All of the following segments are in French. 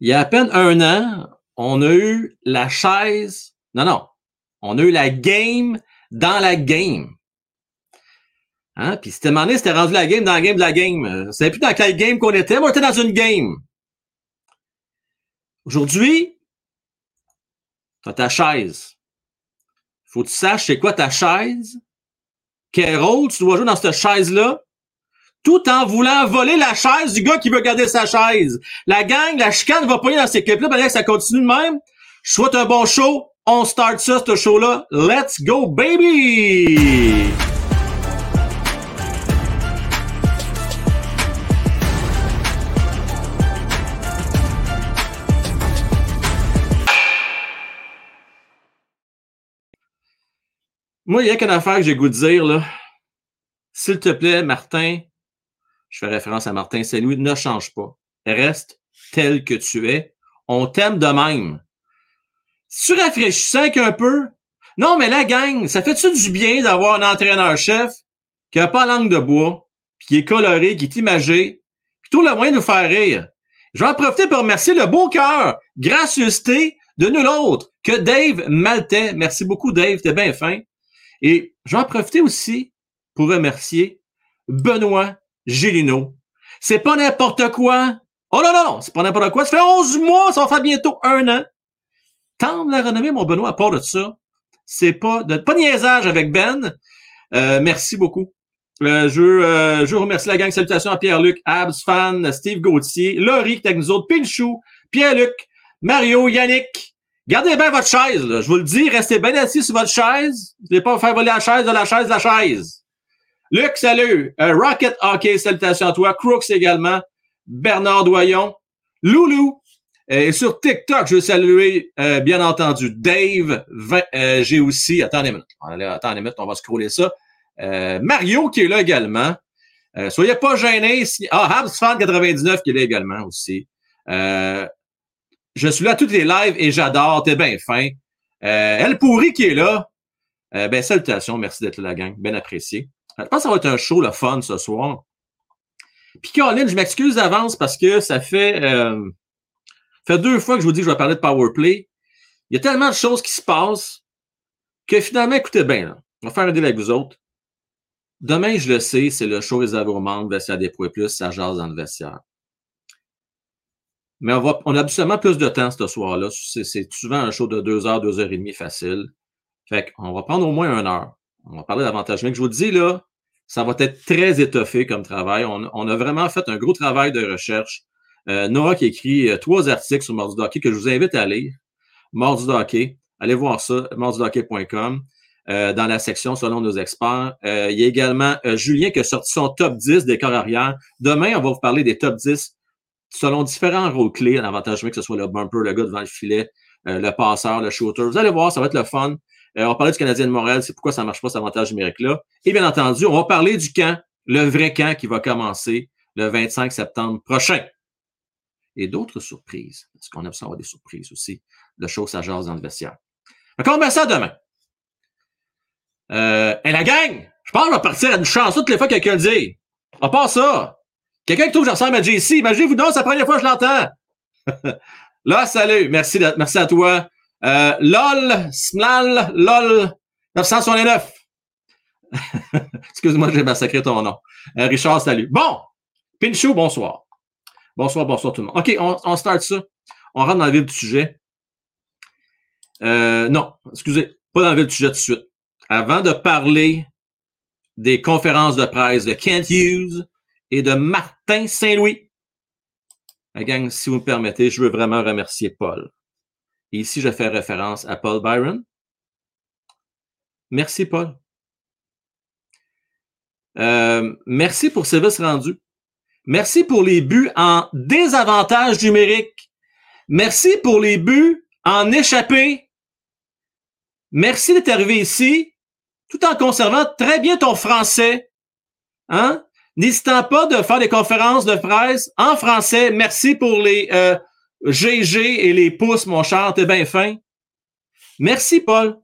Il y a à peine un an, on a eu la chaise. Non, non. On a eu la game dans la game. Hein? Puis c'était demandé, c'était rendu la game dans la game de la game. C'est plus dans quelle game qu'on était, mais on était dans une game. Aujourd'hui, tu ta chaise. Faut que tu saches c'est quoi ta chaise, quel rôle tu dois jouer dans cette chaise-là, tout en voulant voler la chaise du gars qui veut garder sa chaise. La gang, la chicane va pas y dans ces clips-là, que ça continue de même. Je souhaite un bon show. On start ça, ce show-là. Let's go, baby! Moi, il y a qu'une affaire que j'ai goût de dire, là. S'il te plaît, Martin, je fais référence à Martin Saint-Louis, ne change pas. Reste tel que tu es. On t'aime de même. Tu rafraîchissant un peu? Non, mais la gang, ça fait-tu du bien d'avoir un entraîneur-chef qui n'a pas langue de bois, puis qui est coloré, qui est imagé, puis tout le moyen de nous faire rire? Je vais en profiter pour remercier le beau cœur, gracieuseté de nul autre que Dave Maltais. Merci beaucoup, Dave, t'es bien fin. Et je vais en profiter aussi pour remercier Benoît Gélino. C'est pas n'importe quoi. Oh non, non, c'est pas n'importe quoi. Ça fait 11 mois, ça va faire bientôt un an. Tant de la renommée, mon Benoît, à part de ça, c'est pas de pas niaisage avec Ben. Euh, merci beaucoup. Euh, je, euh, je remercie la gang. Salutations à Pierre-Luc, Abs, Fan, Steve Gauthier, Laurie qui est Pilchou, Pierre-Luc, Mario, Yannick. Gardez bien votre chaise, je vous le dis, restez bien assis sur votre chaise. Vous n'allez pas faire voler la chaise de la chaise de la chaise. Luc, salut. Euh, Rocket Hockey, salutations à toi. Crooks également. Bernard Doyon. Loulou. Et sur TikTok, je veux saluer, euh, bien entendu, Dave. Euh, j'ai aussi, attendez une minute. Attendez une minute, on va scroller ça. Mario qui est là également. soyez pas gênés. Ah, Habs Fan 99 qui est là également aussi. je suis là à toutes les lives et j'adore. T'es bien fin. Elle pourri qui est là. ben, salutations. Merci d'être là, la gang. Bien apprécié. Je pense que ça va être un show, le fun, ce soir. Puis Colin, je m'excuse d'avance parce que ça fait, euh, fait deux fois que je vous dis que je vais parler de Powerplay. Il y a tellement de choses qui se passent que finalement, écoutez bien, là, on va faire un deal avec vous autres. Demain, je le sais, c'est le show réservé aux membres, vestiaire des points plus, ça jase dans le vestiaire. Mais on, va, on a absolument plus de temps ce soir-là. C'est souvent un show de deux heures, deux heures et demie facile. Fait qu'on va prendre au moins une heure. On va parler davantage. Mais je vous dis, là, ça va être très étoffé comme travail. On, a vraiment fait un gros travail de recherche. Euh, Nora qui écrit euh, trois articles sur Hockey que je vous invite à lire. Mardi Hockey, allez voir ça, mardihockey.com. Euh, dans la section selon nos experts. Euh, il y a également Julien qui a sorti son top 10 des corps arrière. Demain, on va vous parler des top 10 selon différents rôles clés, l'avantage que ce soit le bumper, le gars devant le filet, le passeur, le shooter. Vous allez voir, ça va être le fun. Euh, on va parler du Canadien de Montréal, c'est pourquoi ça ne marche pas cet avantage numérique-là. Et bien entendu, on va parler du camp, le vrai camp qui va commencer le 25 septembre prochain. Et d'autres surprises, parce qu'on aime ça avoir des surprises aussi, de choses à jase dans le vestiaire. Donc, on ça demain. Euh, et la gang, je pense qu'on va partir à une chance toutes les fois que quelqu'un le dit. On part ça. Quelqu'un qui trouve que ressemble à JC, imaginez-vous donc, c'est la première fois que je l'entends. Là, salut. Merci à toi. Euh, LOL, Smlal, LOL, 969. Excuse-moi, j'ai massacré ton nom. Euh, Richard, salut. Bon, Pinchou, bonsoir. Bonsoir, bonsoir tout le monde. OK, on, on start ça. On rentre dans le vif du sujet. Euh, non, excusez, pas dans le vif du sujet tout de suite. Avant de parler des conférences de presse de Kent Hughes et de Martin Saint-Louis, la gang, si vous me permettez, je veux vraiment remercier Paul. Ici, je fais référence à Paul Byron? Merci, Paul. Euh, merci pour service rendu. Merci pour les buts en désavantage numérique. Merci pour les buts en échappé. Merci d'être arrivé ici tout en conservant très bien ton français. Hein? N'hésitant pas de faire des conférences de presse en français. Merci pour les euh, GG et les pouces, mon cher, t'es bien fin. Merci, Paul.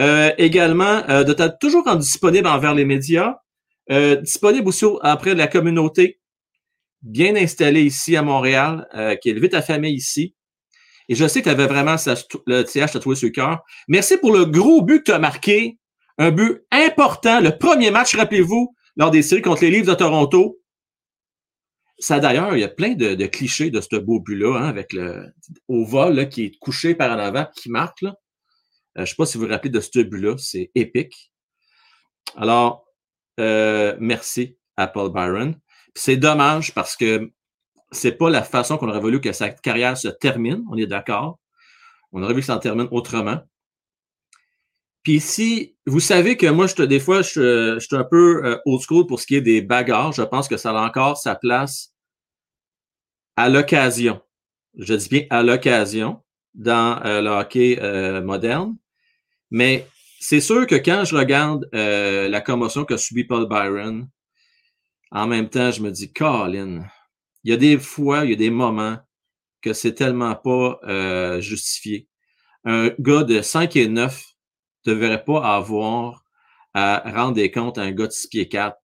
Euh, également, euh, de t'être toujours rendu disponible envers les médias, euh, disponible aussi après la communauté. bien installé ici à Montréal, euh, qui a élevé ta famille ici. Et je sais que tu avais vraiment le TH tatoué sur le cœur. Merci pour le gros but que tu as marqué. Un but important. Le premier match, rappelez-vous, lors des séries contre les Leafs de Toronto. Ça, d'ailleurs, il y a plein de, clichés de ce beau but-là, hein, avec le au vol qui est couché par en avant, qui marque. Euh, je ne sais pas si vous vous rappelez de ce but-là. C'est épique. Alors, euh, merci à Paul Byron. C'est dommage parce que c'est pas la façon qu'on aurait voulu que sa carrière se termine. On est d'accord. On aurait voulu que ça en termine autrement. Puis si vous savez que moi, je des fois, je, suis un peu euh, old school pour ce qui est des bagarres. Je pense que ça a encore sa place à l'occasion. Je dis bien à l'occasion dans euh, le hockey euh, moderne. Mais c'est sûr que quand je regarde la commotion qu'a subi Paul Byron, en même temps, je me dis, Colin, il y a des fois, il y a des moments que c'est tellement pas euh, justifié. Un gars de 5 et 9 ne devrait pas avoir à rendre des comptes à un gars de 6 pieds 4.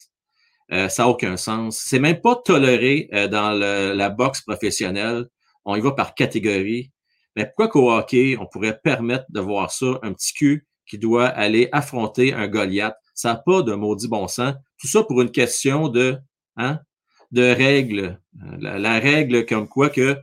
Euh, ça n'a aucun sens. C'est même pas toléré euh, dans la boxe professionnelle. On y va par catégorie. Mais pourquoi qu'au hockey, on pourrait permettre de voir ça, un petit cul qui doit aller affronter un Goliath? Ça n'a pas de maudit bon sens. Tout ça pour une question de, hein, de règles. La, règle comme quoi que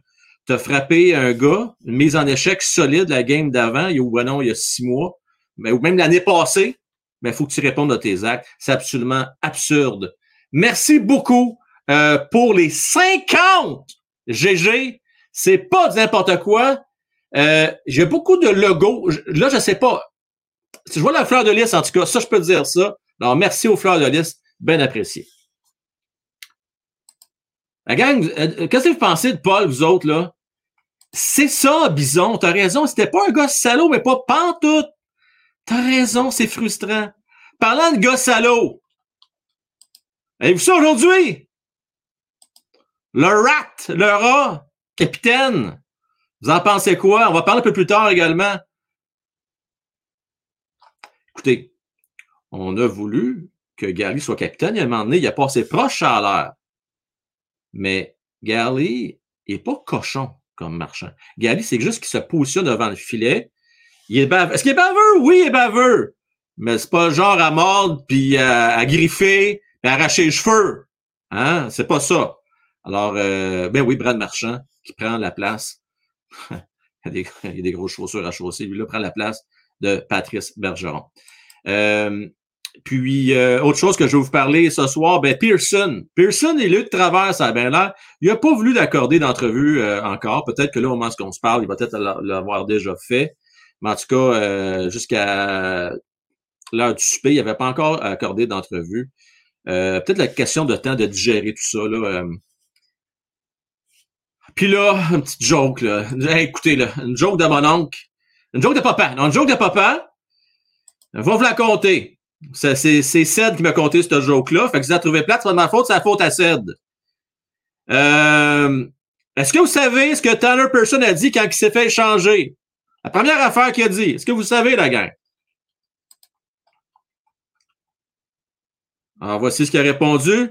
tu as frappé un gars, une mise en échec solide la game d'avant, ou ben non, il y a six mois, mais, ou même l'année passée, mais il faut que tu répondes à tes actes. C'est absolument absurde. Merci beaucoup euh, pour les 50 GG. C'est pas n'importe quoi. Euh, J'ai beaucoup de logos. Là, je sais pas. Si je vois la fleur de lys, en tout cas, ça, je peux dire ça. Alors, merci aux fleurs de lys. Bien apprécié. La gang, euh, qu'est-ce que vous pensez de Paul, vous autres, là? C'est ça, Bison, t'as raison. C'était pas un gars salaud, mais pas pantoute. T'as raison, c'est frustrant. Parlant de gars salaud, avez-vous ça aujourd'hui? Le rat, le rat, capitaine. Vous en pensez quoi? On va parler un peu plus tard également. Écoutez, on a voulu que Gary soit capitaine. Il a un moment donné, il a passé proche à l'air. Mais Gary n'est pas cochon comme marchand. Gary, c'est juste qu'il se positionne devant le filet. Il est baveux. Est-ce qu'il est baveux? Oui, il est baveux. Mais c'est pas genre à mordre, puis à, griffer, puis arracher les cheveux. Hein? C'est pas ça. Alors, euh, ben oui, Brad Marchand, qui prend la place. il, a des, grosses chaussures à chausser. Lui, là, prend la place de Patrice Bergeron. Euh, puis, euh, autre chose que je vais vous parler ce soir, ben Pearson. Pearson est là de travers, ça a bien l'air. Il n'a pas voulu d'accorder d'entrevue encore. Peut-être que là, au moment où on se parle, il va peut-être l'avoir déjà fait. Mais en tout cas, jusqu'à l'heure du souper, il n'avait pas encore accordé d'entrevue. Peut-être la question de temps de digérer tout ça. Là, Puis là, une petite joke. Là. écoutez, là, une joke de mon oncle. Une joke de papa. Non, une joke de papa. Va vous la compter. C'est Ced qui m'a conté ce joke-là. Fait que si vous la trouvez plate, c'est pas de ma faute, c'est la faute à Ced. Euh, Est-ce que vous savez ce que Tanner Person a dit quand il s'est fait échanger? La première affaire qu'il a dit. Est-ce que vous savez, la gang? Alors, voici ce qu'il a répondu.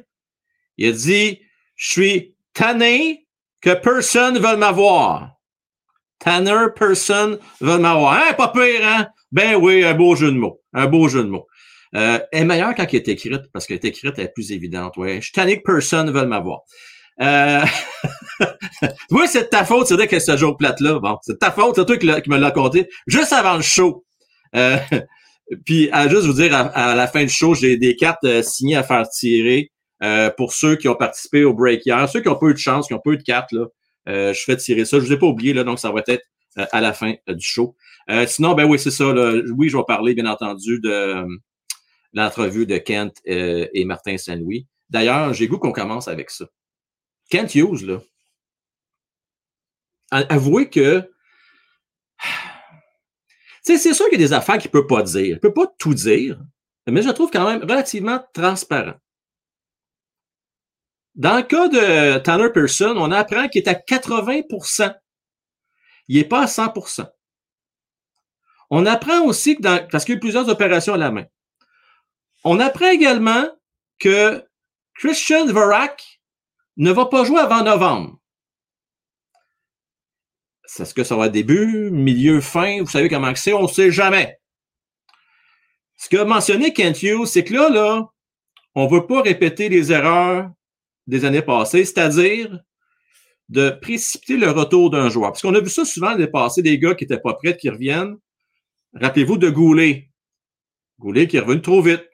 Il a dit, je suis tanné que personne veuille m'avoir. Tanner, personne veut m'avoir. Hein, pas pire, hein? Ben oui, un beau jeu de mots. Un beau jeu de mots. Euh, est meilleure quand elle est écrite, parce qu'elle est écrite, elle est plus évidente. Ouais. Je tannique personne ne veut m'avoir. Euh... oui, c'est de ta faute, c'est vrai que ce jour plate-là. Bon, c'est de ta faute, c'est toi qui, me l'as compté juste avant le show. Euh, puis, à juste vous dire, à, la fin du show, j'ai des cartes euh, signées à faire tirer euh, pour ceux qui ont participé au break hier. Ceux qui ont pas eu de chance, qui ont pas eu de cartes, là, euh, je fais tirer ça. Je vous ai pas oublié, là, donc ça va être à la fin du show. sinon, ben oui, c'est ça. Là. Oui, je vais parler, bien entendu, de l'entrevue de Kent euh, et Martin Saint-Louis. D'ailleurs, j'ai goût qu'on commence avec ça. Kent Hughes, là, avouez que c'est sûr qu'il y a des affaires qu'il ne peut pas dire. Il ne peut pas tout dire, mais je le trouve quand même relativement transparent. Dans le cas de Tanner Pearson, on apprend qu'il est à 80% Il n'est pas à 100% On apprend aussi que dans, parce qu'il y a eu plusieurs opérations à la main. On apprend également que Christian Vorak ne va pas jouer avant novembre. Est-ce que ça va être début, milieu, fin? Vous savez comment c'est? On ne sait jamais. Ce qu'a mentionné Kent Hughes, c'est que là, on ne veut pas répéter les erreurs des années passées, c'est-à-dire de précipiter le retour d'un joueur. Parce qu'on a vu ça souvent l'année passée, des gars qui n'étaient pas prêts, qui reviennent. Rappelez-vous de Goulet. Goulet qui est revenu trop vite.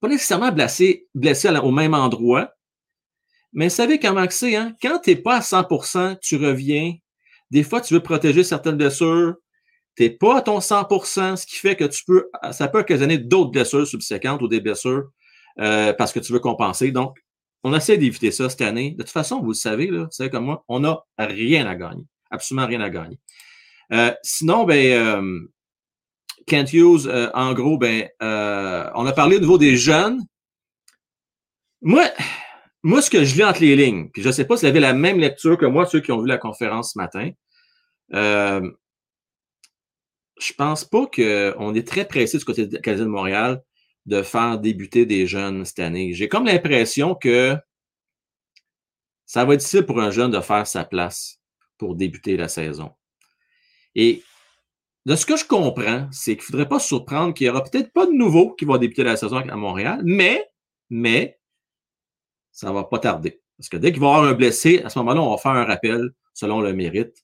Pas nécessairement blessé au même endroit, mais savez comment c'est, hein? Quand tu n'es pas à 100% tu reviens. Des fois, tu veux protéger certaines blessures. Tu n'es pas à ton 100% ce qui fait que tu peux, ça peut occasionner d'autres blessures subséquentes ou des blessures euh, parce que tu veux compenser. Donc, on essaie d'éviter ça cette année. De toute façon, vous le savez, là, vous savez comme moi, on n'a rien à gagner. Absolument rien à gagner. Euh, sinon, ben, euh, Kent Hughes, en gros, ben, on a parlé au niveau des jeunes. Moi, moi, ce que je lis entre les lignes, puis je ne sais pas si vous avez la même lecture que moi, ceux qui ont vu la conférence ce matin, euh, je pense pas qu'on est très pressé du côté de Canadien de Montréal de faire débuter des jeunes cette année. J'ai comme l'impression que ça va être difficile pour un jeune de faire sa place pour débuter la saison. Et de ce que je comprends, c'est qu'il ne faudrait pas se surprendre qu'il n'y aura peut-être pas de nouveaux qui vont débuter la saison à Montréal, mais, mais, ça va pas tarder. Parce que dès qu'il va y avoir un blessé, à ce moment-là, on va faire un rappel selon le mérite.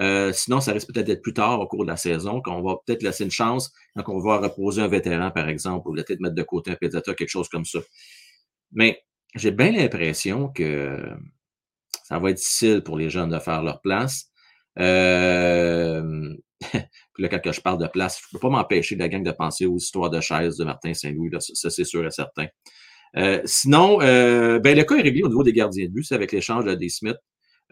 Euh, sinon, ça risque peut-être d'être plus tard au cours de la saison, qu'on va peut-être laisser une chance quand on va reposer un vétéran, par exemple, ou peut-être mettre de côté un pédiatre, quelque chose comme ça. Mais j'ai bien l'impression que ça va être difficile pour les jeunes de faire leur place. Euh... Puis là, quand je parle de place, je ne peux pas m'empêcher de la gang de penser aux histoires de chaises de Martin Saint-Louis. Ça, c'est sûr et certain. Euh, sinon, euh, ben, le cas est réglé au niveau des gardiens de but, c'est avec l'échange de des Smith.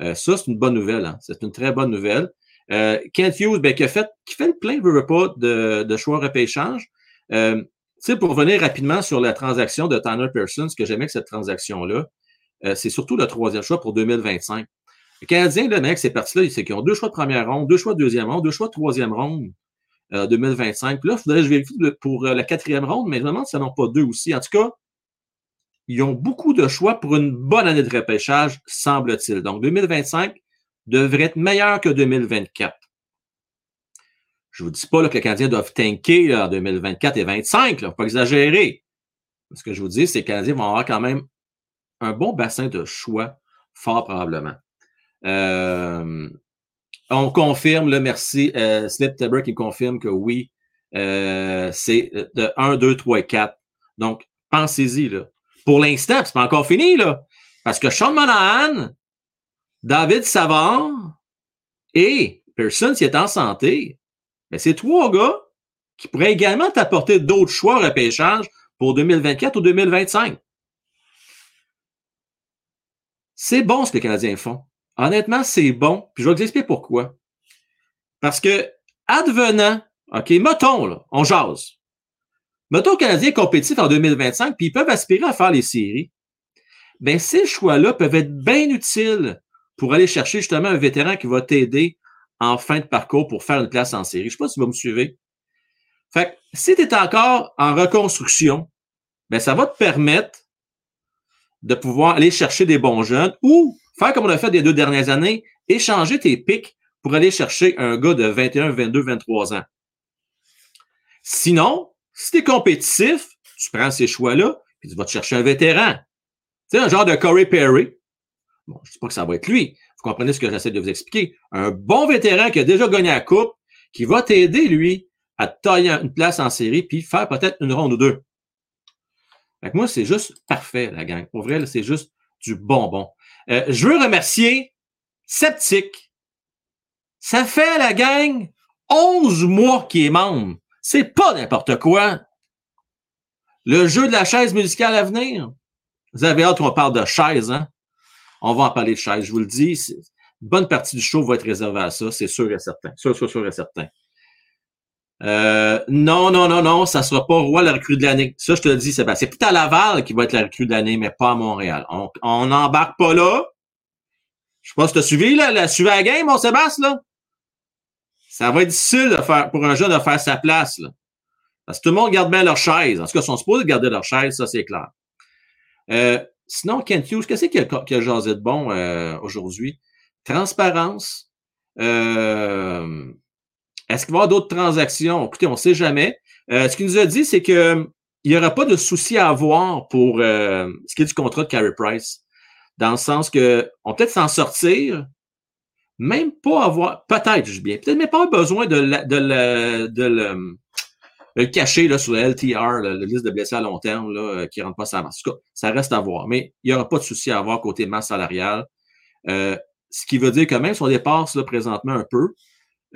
Euh, ça, c'est une bonne nouvelle. Hein? C'est une très bonne nouvelle. Kent Hughes, ben, qui, a fait, qui fait le plein veut pas de, de choix repêchage. Euh, pour revenir rapidement sur la transaction de Tanner Pearson, ce que j'aimais avec cette transaction-là, c'est surtout le troisième choix pour 2025. Les Canadiens, le mec, c'est parti là, c'est qu'ils ont deux choix de première ronde, deux choix de deuxième ronde, deux choix de troisième ronde. 2025. Puis là, il faudrait que je vérifie pour la quatrième ronde, mais je me demande n'en pas deux aussi. En tout cas, ils ont beaucoup de choix pour une bonne année de repêchage, semble-t-il. Donc, 2025 devrait être meilleur que 2024. Je ne vous dis pas que les Canadiens doivent tanker en 2024 et 2025, il ne faut pas exagérer. Ce que je vous dis, c'est que les Canadiens vont avoir quand même un bon bassin de choix, fort probablement. Euh, on confirme, le merci, euh, Slip Tabber qui confirme que oui, euh, c'est de 1, 2, 3 et 4. Donc, pensez-y, là. Pour l'instant, c'est pas encore fini, là. Parce que Sean Monahan, David Savard et Pearson, s'il est en santé, ben c'est trois gars qui pourraient également t'apporter d'autres choix au repêchage pour 2024 ou 2025. C'est bon ce que les Canadiens font. Honnêtement, c'est bon. Puis je vais vous expliquer pourquoi. Parce que, advenant, OK, mettons, là, on jase. Mettons Canadien compétitif en 2025, puis ils peuvent aspirer à faire les séries. Bien, ces choix-là peuvent être bien utiles pour aller chercher justement un vétéran qui va t'aider en fin de parcours pour faire une place en série. Je ne sais pas si vous me suivez. Fait que si tu es encore en reconstruction, bien, ça va te permettre de pouvoir aller chercher des bons jeunes ou faire comme on a fait des deux dernières années, échanger tes pics pour aller chercher un gars de 21, 22, 23 ans. Sinon, si tu es compétitif, tu prends ces choix-là, puis tu vas te chercher un vétéran. Tu sais, un genre de Corey Perry. Bon, je ne dis pas que ça va être lui. Vous comprenez ce que j'essaie de vous expliquer. Un bon vétéran qui a déjà gagné la coupe, qui va t'aider, lui, à tailler une place en série, puis faire peut-être une ronde ou deux. Fait que moi, c'est juste parfait, la gang. Pour vrai, c'est juste du bonbon. Euh, je veux remercier Sceptique. Ça fait, la gang, 11 mois qu'il est membre. C'est pas n'importe quoi. Le jeu de la chaise musicale à venir. Vous avez hâte qu'on parle de chaise, hein? On va en parler de chaise, je vous le dis. Bonne partie du show va être réservée à ça, c'est sûr et certain. Sûr, sûr, sûr et certain. Euh, non, non, non, non, ça sera pas Roi la recrue de l'année. Ça, je te le dis, Sébastien. C'est peut-être à Laval qui va être la recrue de l'année, mais pas à Montréal. On n'embarque pas là. Je pas si tu as suivi, la suivi à la game, mon Sébastien, là. Ça va être difficile de faire, pour un jeune de faire sa place. Là. Parce que tout le monde garde bien leur chaise. En tout cas, ils sont supposés garder leur chaise, ça c'est clair. Euh, sinon, Kent Hughes, qu'est-ce qu'il a, qu a jasé de bon euh, aujourd'hui? Transparence. Euh, est-ce qu'il va y avoir d'autres transactions? Écoutez, on ne sait jamais. Euh, ce qu'il nous a dit, c'est que il n'y aura pas de souci à avoir pour ce qui est du contrat de Carey Price. Dans le sens que on peut-être s'en sortir, même pas avoir, peut-être, je bien, peut-être même pas besoin de, de, la, de le, cacher là, sur le LTR, la, liste de blessés à long terme, là, qui ne rentre pas sa masse. En tout cas, ça reste à voir. Mais il n'y aura pas de souci à avoir côté masse salariale. Euh, ce qui veut dire que même si on dépasse là, présentement un peu,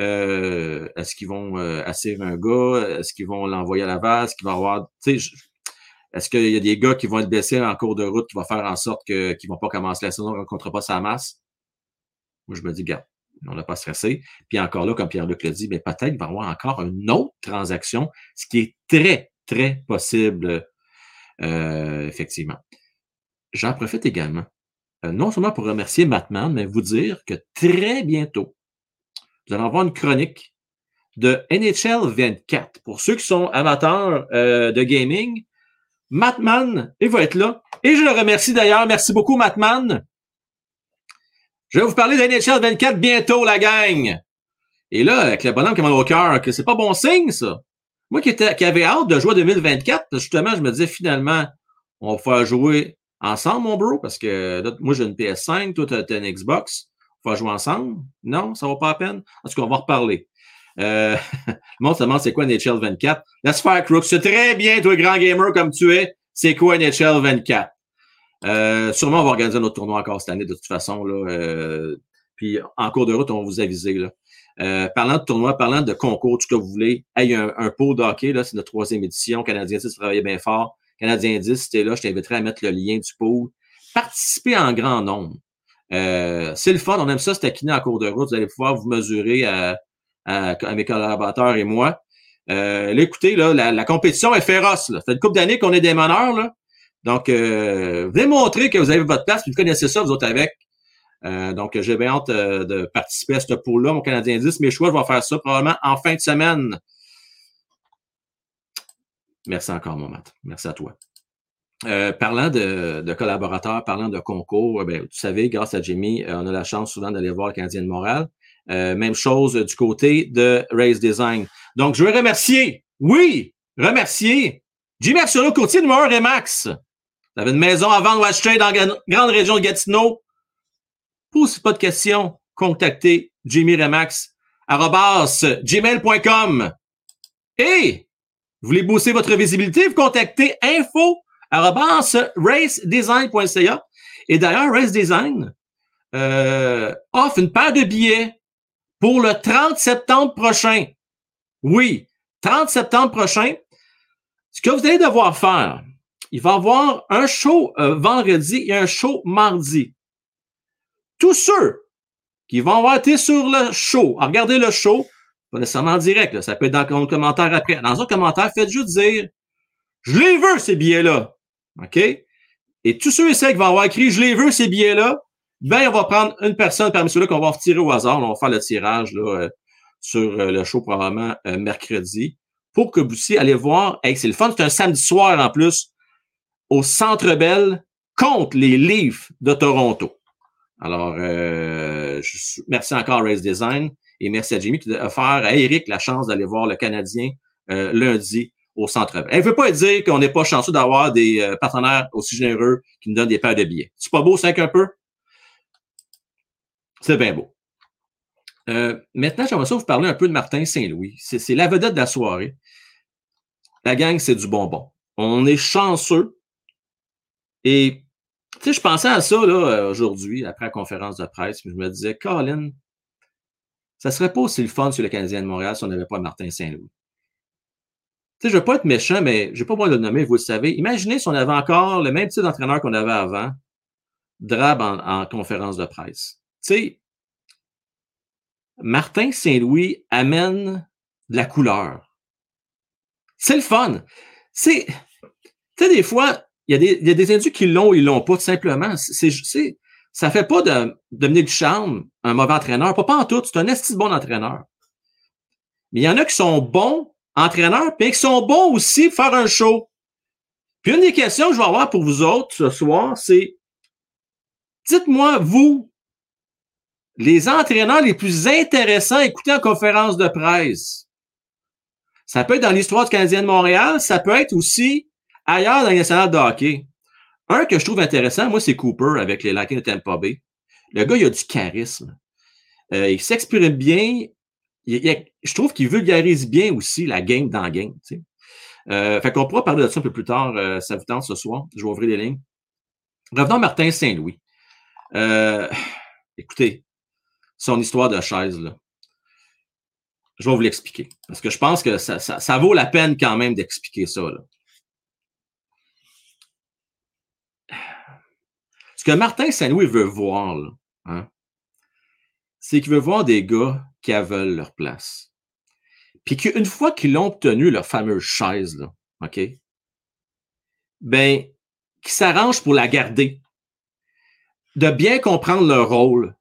euh, est-ce qu'ils vont euh, assurer un gars? Est-ce qu'ils vont l'envoyer à Laval? Est-ce qu'il va avoir. Est-ce qu'il y a des gars qui vont être blessés en cours de route qui vont faire en sorte qu'ils ne vont pas commencer la saison, ne rencontrent pas sa masse? Moi, je me dis, gars, on n'a pas stressé. Puis encore là, comme Pierre-Luc l'a dit, mais peut-être qu'il va y avoir encore une autre transaction, ce qui est très, très possible, euh, effectivement. J'en profite également, euh, non seulement pour remercier Matman, mais vous dire que très bientôt, vous allez avoir une chronique de NHL 24. Pour ceux qui sont amateurs euh, de gaming, Matman, il va être là. Et je le remercie d'ailleurs. Merci beaucoup, Matman. Je vais vous parler d'NHL 24 bientôt, la gang. Et là, avec le bonhomme qui m'a au cœur, que c'est pas bon signe, ça. Moi qui, qui avait hâte de jouer 2024, justement, je me disais finalement, on va pouvoir jouer ensemble, mon bro, parce que moi j'ai une PS5, toi tu as une Xbox. On va jouer ensemble? Non, ça va pas à peine. En tout cas, on va reparler. Euh, le monde se demande c'est quoi NHL 24. Laisse faire, Crook. C'est très bien, toi, grand gamer comme tu es. C'est quoi NHL 24? Euh, sûrement, on va organiser notre tournoi encore cette année, de toute façon. Là, euh, puis en cours de route, on va vous aviser. Là. Euh, parlant de tournoi, parlant de concours, tout ce que vous voulez, il y a un, un pot d'hockey, c'est notre troisième édition. Canadien 10 travaillait bien fort. Canadien 10, si t'es là, je t'inviterai à mettre le lien du pot. Participez en grand nombre. Euh, c'est le fun, on aime ça se taquiner en cours de route. Vous allez pouvoir vous mesurer à, à, mes collaborateurs et moi. Euh, écoutez, là, la, la, compétition est féroce. Là. Ça fait une couple d'années qu'on est des meneurs. Là. Donc, euh, venez montrer que vous avez votre place, vous connaissez ça, vous autres avec. Euh, donc, j'ai bien hâte euh, de participer à ce pool-là, mon Canadien 10. Mes choix, je vais faire ça probablement en fin de semaine. Merci encore, mon Matt. Merci à toi. Euh, parlant de, collaborateurs, parlant de concours, ben, vous savez, grâce à Jimmy, on a la chance souvent d'aller voir le Canadien de Montréal. même chose du côté de Race Design. Donc, je veux remercier, oui, remercier Jimmy Arsenault, courtier numéro 1 Remax. Vous avez une maison à vendre ou acheter dans la grande région de Gatineau? Pose pas de questions. Contactez Jimmy Remax, gmail.com. Et vous voulez booster votre visibilité? Vous contactez info racedesign.ca. Et d'ailleurs, Race Design euh, offre une paire de billets pour le 30 septembre prochain. Oui, 30 septembre prochain. Ce que vous allez devoir faire, il va y avoir un show euh, vendredi et un show mardi. Tous ceux qui vont avoir été sur le show, à regarder le show, pas nécessairement en direct, ça peut être dans le commentaire après. Dans un commentaire, faites juste dire Je les veux, ces billets-là. OK? Et tous ceux et celles qui vont avoir écrit Je les veux, ces billets-là, ben, on va prendre une personne parmi ceux-là qu'on va retirer au hasard. On va faire le tirage là, euh, sur euh, le show probablement mercredi pour que vous puissiez aller voir. Hey, c'est le fun, c'est un samedi soir en plus au Centre Bell contre les Leafs de Toronto. Alors, euh, merci encore à Race Design et merci à Jimmy qui a offert à Eric la chance d'aller voir le Canadien euh, lundi au Centre Bell. Elle ne veut pas dire qu'on n'est pas chanceux d'avoir des euh, partenaires aussi généreux qui nous donnent des paires de billets. C'est pas beau, c'est un peu? C'est bien beau. Maintenant, j'aimerais ça vous parler un peu de Martin Saint-Louis. C'est la vedette de la soirée. La gang, c'est du bonbon. On est chanceux et, tu sais, je pensais à ça, là, aujourd'hui, après la conférence de presse, je me disais, Colin, ça serait pas aussi le fun sur le Canadien de Montréal si on n'avait pas Martin Saint-Louis. Tu sais, je veux pas être méchant, mais je vais pas moi le nommer, vous le savez. Imaginez si on avait encore le même type d'entraîneur qu'on avait avant, Drab en, conférence de presse. Tu sais, Martin Saint-Louis amène de la couleur. C'est le fun. C'est, tu sais, des fois, il y a des, il y a des individus qui l'ont ils l'ont pas, tout simplement. C'est, c'est, ça fait pas de Dominique Ducharme un mauvais entraîneur. Pas, pas en tout. C'est un esti bon entraîneur. Mais il y en a qui sont bons entraîneurs, puis qui sont bons aussi pour faire un show. Puis une des questions que je vais avoir pour vous autres ce soir, c'est dites-moi, vous, les entraîneurs les plus intéressants à écouter en conférence de presse. Ça peut être dans l'histoire du Canadien de Montréal, ça peut être aussi ailleurs dans les national de hockey. Un que je trouve intéressant, moi, c'est Cooper avec les Lightning de Tampa Bay. Le gars, il a du charisme. Euh, il s'exprime bien. je trouve qu'il vulgarise bien aussi la game dans la game. Tu sais. euh, fait qu'on pourra parler de ça un peu plus tard, euh, ça vous tente ce soir. Je vais ouvrir les lignes. Revenons à Martin Saint-Louis. Écoutez, son histoire de chaise, là. Je vais vous l'expliquer. Parce que je pense que ça, ça, ça vaut la peine quand même d'expliquer ça. Là. Que Martin Saint-Louis veut voir, hein, c'est qu'il veut voir des gars qui veulent leur place. Puis qu'une fois qu'ils ont obtenu leur fameuse chaise, là, OK? Ben, qui s'arrangent pour la garder, de bien comprendre leur rôle,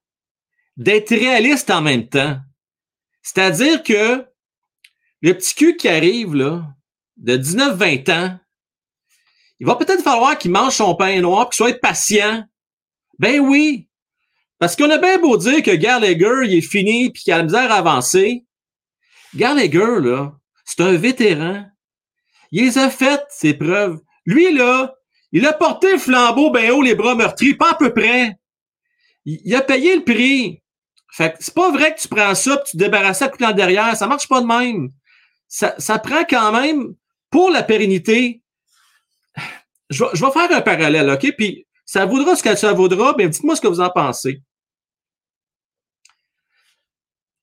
d'être réaliste en même temps. C'est-à-dire que le petit cul qui arrive, de 19-20 ans, il va peut-être falloir qu'il mange son pain noir, qu'il soit patient. Ben oui. Parce qu'on a bien beau dire que Gallagher, il est fini puis qu'il a la misère à avancer. Gallagher, là, c'est un vétéran. Il les a faites, ses preuves. Lui, là, il a porté le flambeau ben haut, les bras meurtris, pas à peu près. Il, a payé le prix. Fait c'est pas vrai que tu prends ça tu te débarrasses ça tout en derrière. Ça marche pas de même. Ça, ça prend quand même, pour la pérennité, je vais, je vais faire un parallèle, OK? Puis ça vaudra ce que ça vaudra, mais dites-moi ce que vous en pensez.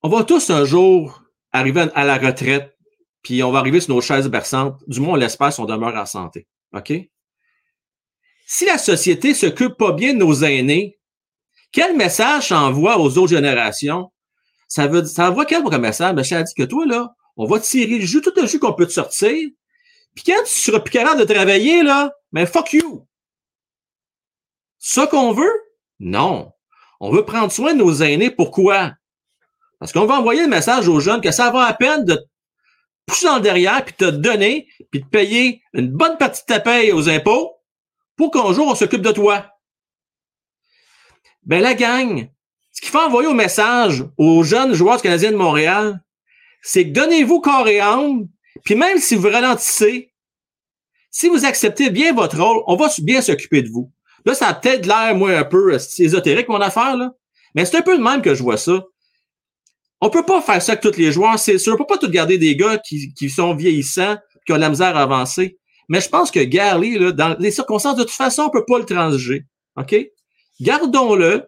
On va tous un jour arriver à la retraite, puis on va arriver sur nos chaises berçantes. Du moins, on l'espère on demeure en santé. OK? Si la société s'occupe pas bien de nos aînés, quel message envoie aux autres générations? Ça envoie quel message? Ben, ça dit que toi, là, on va tirer le jus, tout le jus qu'on peut te sortir. Puis quand tu seras plus capable de travailler, là, ben, fuck you. Ça qu'on veut? Non. On veut prendre soin de nos aînés. Pourquoi? Parce qu'on va envoyer le message aux jeunes que ça va à peine de pousser dans le derrière, puis te donner, puis de payer une bonne partie de ta paye aux impôts pour qu'un jour on s'occupe de toi. Ben la gang, ce qu'il faut envoyer au message aux jeunes joueurs canadiens de Montréal, c'est donnez-vous corps et âme, puis même si vous ralentissez, si vous acceptez bien votre rôle, on va bien s'occuper de vous. Là, ça a peut-être l'air, moi, un peu euh, ésotérique, mon affaire, là. Mais c'est un peu de même que je vois ça. On peut pas faire ça avec tous les joueurs, c'est sûr. On peut pas tout garder des gars qui, qui sont vieillissants, qui ont la misère à avancer. Mais je pense que Gary, là, dans les circonstances, de toute façon, on peut pas le transiger. OK? Gardons-le.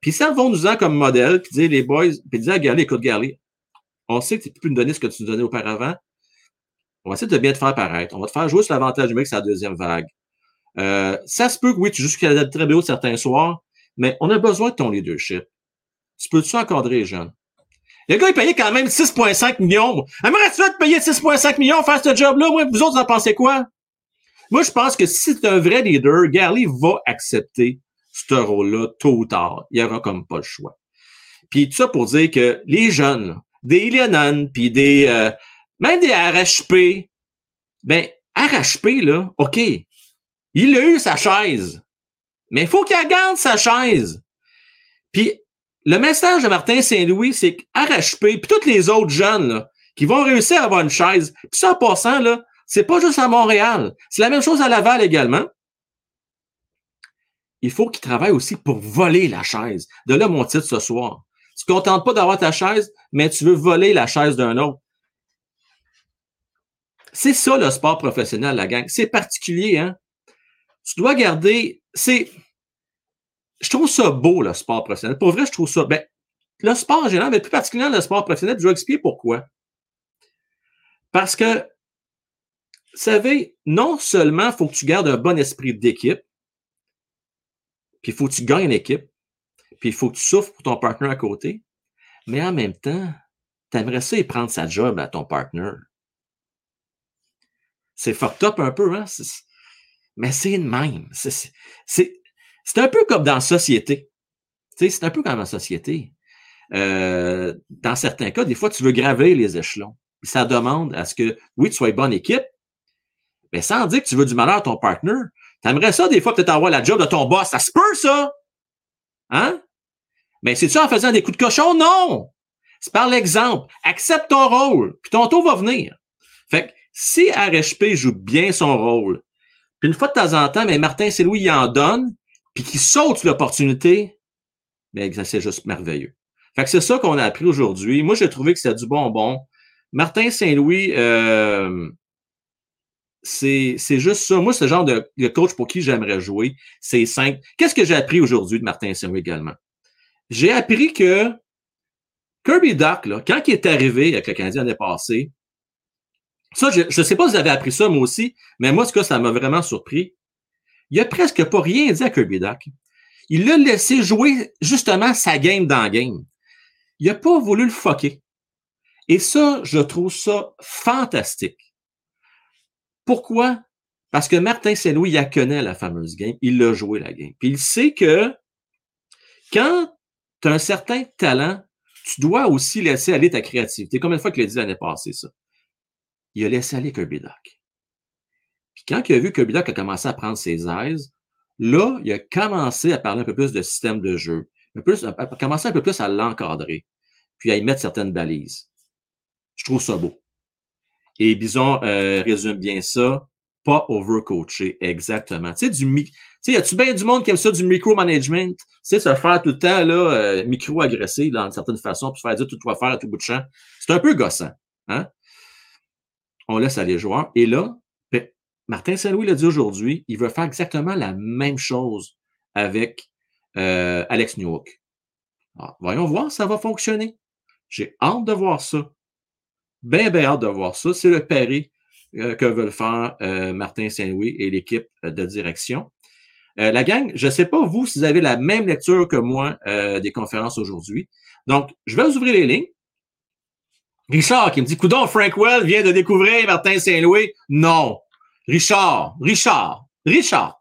Puis ça, vont nous en comme modèle, puis dire les boys, puis dire à Gary, écoute, Gary, on sait que tu peux plus nous donner ce que tu nous donnais auparavant. On va essayer de bien te faire paraître. On va te faire jouer sur l'avantage numérique sur la deuxième vague. Euh, ça se peut que oui, tu joues jusqu'à très haut certains soirs, mais on a besoin de ton leadership. Tu peux-tu encadrer les jeunes? Le gars, il payait quand même 6,5 millions. Aimerais-tu te payer 6,5 millions faire ce job-là? Vous autres, vous en pensez quoi? Moi, je pense que si c'est un vrai leader, Gary va accepter ce rôle-là tôt ou tard. Il n'y aura comme pas le choix. Puis tout ça pour dire que les jeunes, des Lennon, puis des euh, même des RHP, ben RHP, là, OK, il a eu sa chaise. Mais il faut qu'il garde sa chaise. Puis le message de Martin Saint-Louis, c'est qu'RHP, puis tous les autres jeunes qui vont réussir à avoir une chaise, puis ça en passant, là, c'est pas juste à Montréal. C'est la même chose à Laval également. Il faut qu'ils travaillent aussi pour voler la chaise. De là, mon titre ce soir. Tu ne contentes pas d'avoir ta chaise, mais tu veux voler la chaise d'un autre. C'est ça le sport professionnel, la gang. C'est particulier, hein? Tu dois garder, c'est, je trouve ça beau, le sport professionnel. Pour vrai, je trouve ça, ben, le sport en général, mais plus particulièrement le sport professionnel, je vais expliquer pourquoi. Parce que, vous savez, non seulement il faut que tu gardes un bon esprit d'équipe, puis il faut que tu gagnes l'équipe, puis il faut que tu souffres pour ton partenaire à côté, mais en même temps, tu aimerais ça et prendre sa job à ton partenaire. C'est fucked up un peu, hein? Mais c'est une même. C'est un peu comme dans la société. C'est un peu comme dans la société. Euh, dans certains cas, des fois, tu veux graver les échelons. Ça demande à ce que, oui, tu sois une bonne équipe, Mais sans dire que tu veux du malheur à ton partner. T'aimerais ça, des fois, peut-être avoir la job de ton boss. Ça se peut, ça! Hein? Mais c'est-tu en faisant des coups de cochon? Non! C'est par l'exemple. Accepte ton rôle, puis ton tour va venir. Fait que si RHP joue bien son rôle, puis une fois de temps en temps, mais Martin c'est Louis il en donne, puis qu'il saute l'opportunité, mais ben, c'est juste merveilleux. Fait que c'est ça qu'on a appris aujourd'hui. Moi, j'ai trouvé que c'était du bonbon. Martin Saint-Louis, euh, c'est juste ça. Moi, c'est le genre de, coach pour qui j'aimerais jouer. C'est simple. Qu'est-ce que j'ai appris aujourd'hui de Martin Saint-Louis également? J'ai appris que Kirby Duck, là, quand il est arrivé avec le Canadien l'année passée, ça, je ne sais pas si vous avez appris ça, moi aussi, mais moi, ce que ça m'a vraiment surpris. Il a presque pas rien dit à Kirby Duck. Il l'a laissé jouer justement sa game dans la game. Il n'a pas voulu le fucker. Et ça, je trouve ça fantastique. Pourquoi? Parce que Martin Saint-Louis, il a connaît la fameuse game. Il l'a joué, la game. Puis il sait que quand tu as un certain talent, tu dois aussi laisser aller ta créativité. Combien de fois qu'il a dit l'année passée, ça? Il a laissé aller Kirby Duck. Puis quand il a vu que Kirby Duck a commencé à prendre ses aises, là, il a commencé à parler un peu plus de système de jeu. Un peu, a commencé un peu plus à l'encadrer, puis à y mettre certaines balises. Je trouve ça beau. Et Bison euh, résume bien ça. Pas overcoaché, exactement. Tu sais, y a-tu bien du monde qui aime ça, du micromanagement? Tu sais, se faire tout le temps, là, euh, micro-agressé, dans une certaine façon, puis faire dire tout quoi faire à tout bout de champ. C'est un peu gossant, hein? On laisse aller les joueurs. Et là, ben, Martin Saint-Louis l'a dit aujourd'hui, il veut faire exactement la même chose avec euh, Alex Newhook. Voyons voir, ça va fonctionner. J'ai hâte de voir ça. Bien, bien hâte de voir ça. C'est le pari euh, que veulent faire euh, Martin Saint-Louis et l'équipe de direction. la gang, je ne sais pas vous si vous avez la même lecture que moi des conférences aujourd'hui. Donc, je vais vous ouvrir les lignes. Richard qui me dit, Coudon, Frank Well vient de découvrir Martin Saint-Louis. Non. Richard, Richard, Richard.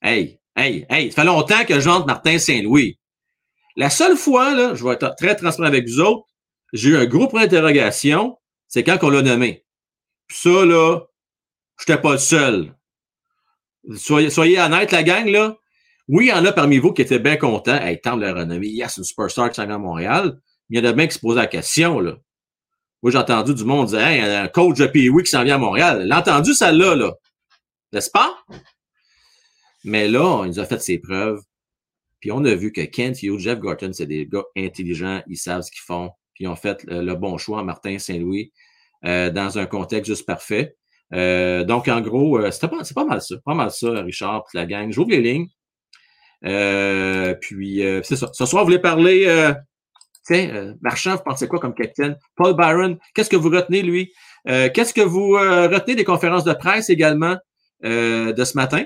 Hey, hey, hey, ça fait longtemps que j'entre Martin Saint-Louis. La seule fois, là, je vais être très transparent avec vous autres, j'ai eu un gros point d'interrogation, c'est quand on l'a nommé. Puis ça, là, j'étais pas le seul. Soyez, soyez honnête, la gang, là. Oui, il y en a parmi vous qui étaient bien contents. Hey, tant de la renommée. Yes, une superstar qui s'en vient à Montréal. Il y en a bien qui se posent la question, là. Moi, j'ai entendu du monde dire, hey, un coach de PWI qui s'en vient à Montréal. L'a entendu, celle-là, là. N'est-ce pas? Mais là, il nous a fait ses preuves. Puis on a vu que Kent Hughes, Jeff Gorton, c'est des gars intelligents. Ils savent ce qu'ils font puis ils ont fait le, bon choix, Martin Saint-Louis, euh, dans un contexte juste parfait. Euh, donc, en gros, euh, c'est pas, pas mal ça. Pas mal ça, Richard, puis la gang. J'ouvre les lignes. puis, c'est ça. Ce soir, vous voulez parler, tiens, Marchand, vous pensez quoi comme capitaine? Paul Byron, qu'est-ce que vous retenez, lui? qu'est-ce que vous retenez des conférences de presse également de ce matin?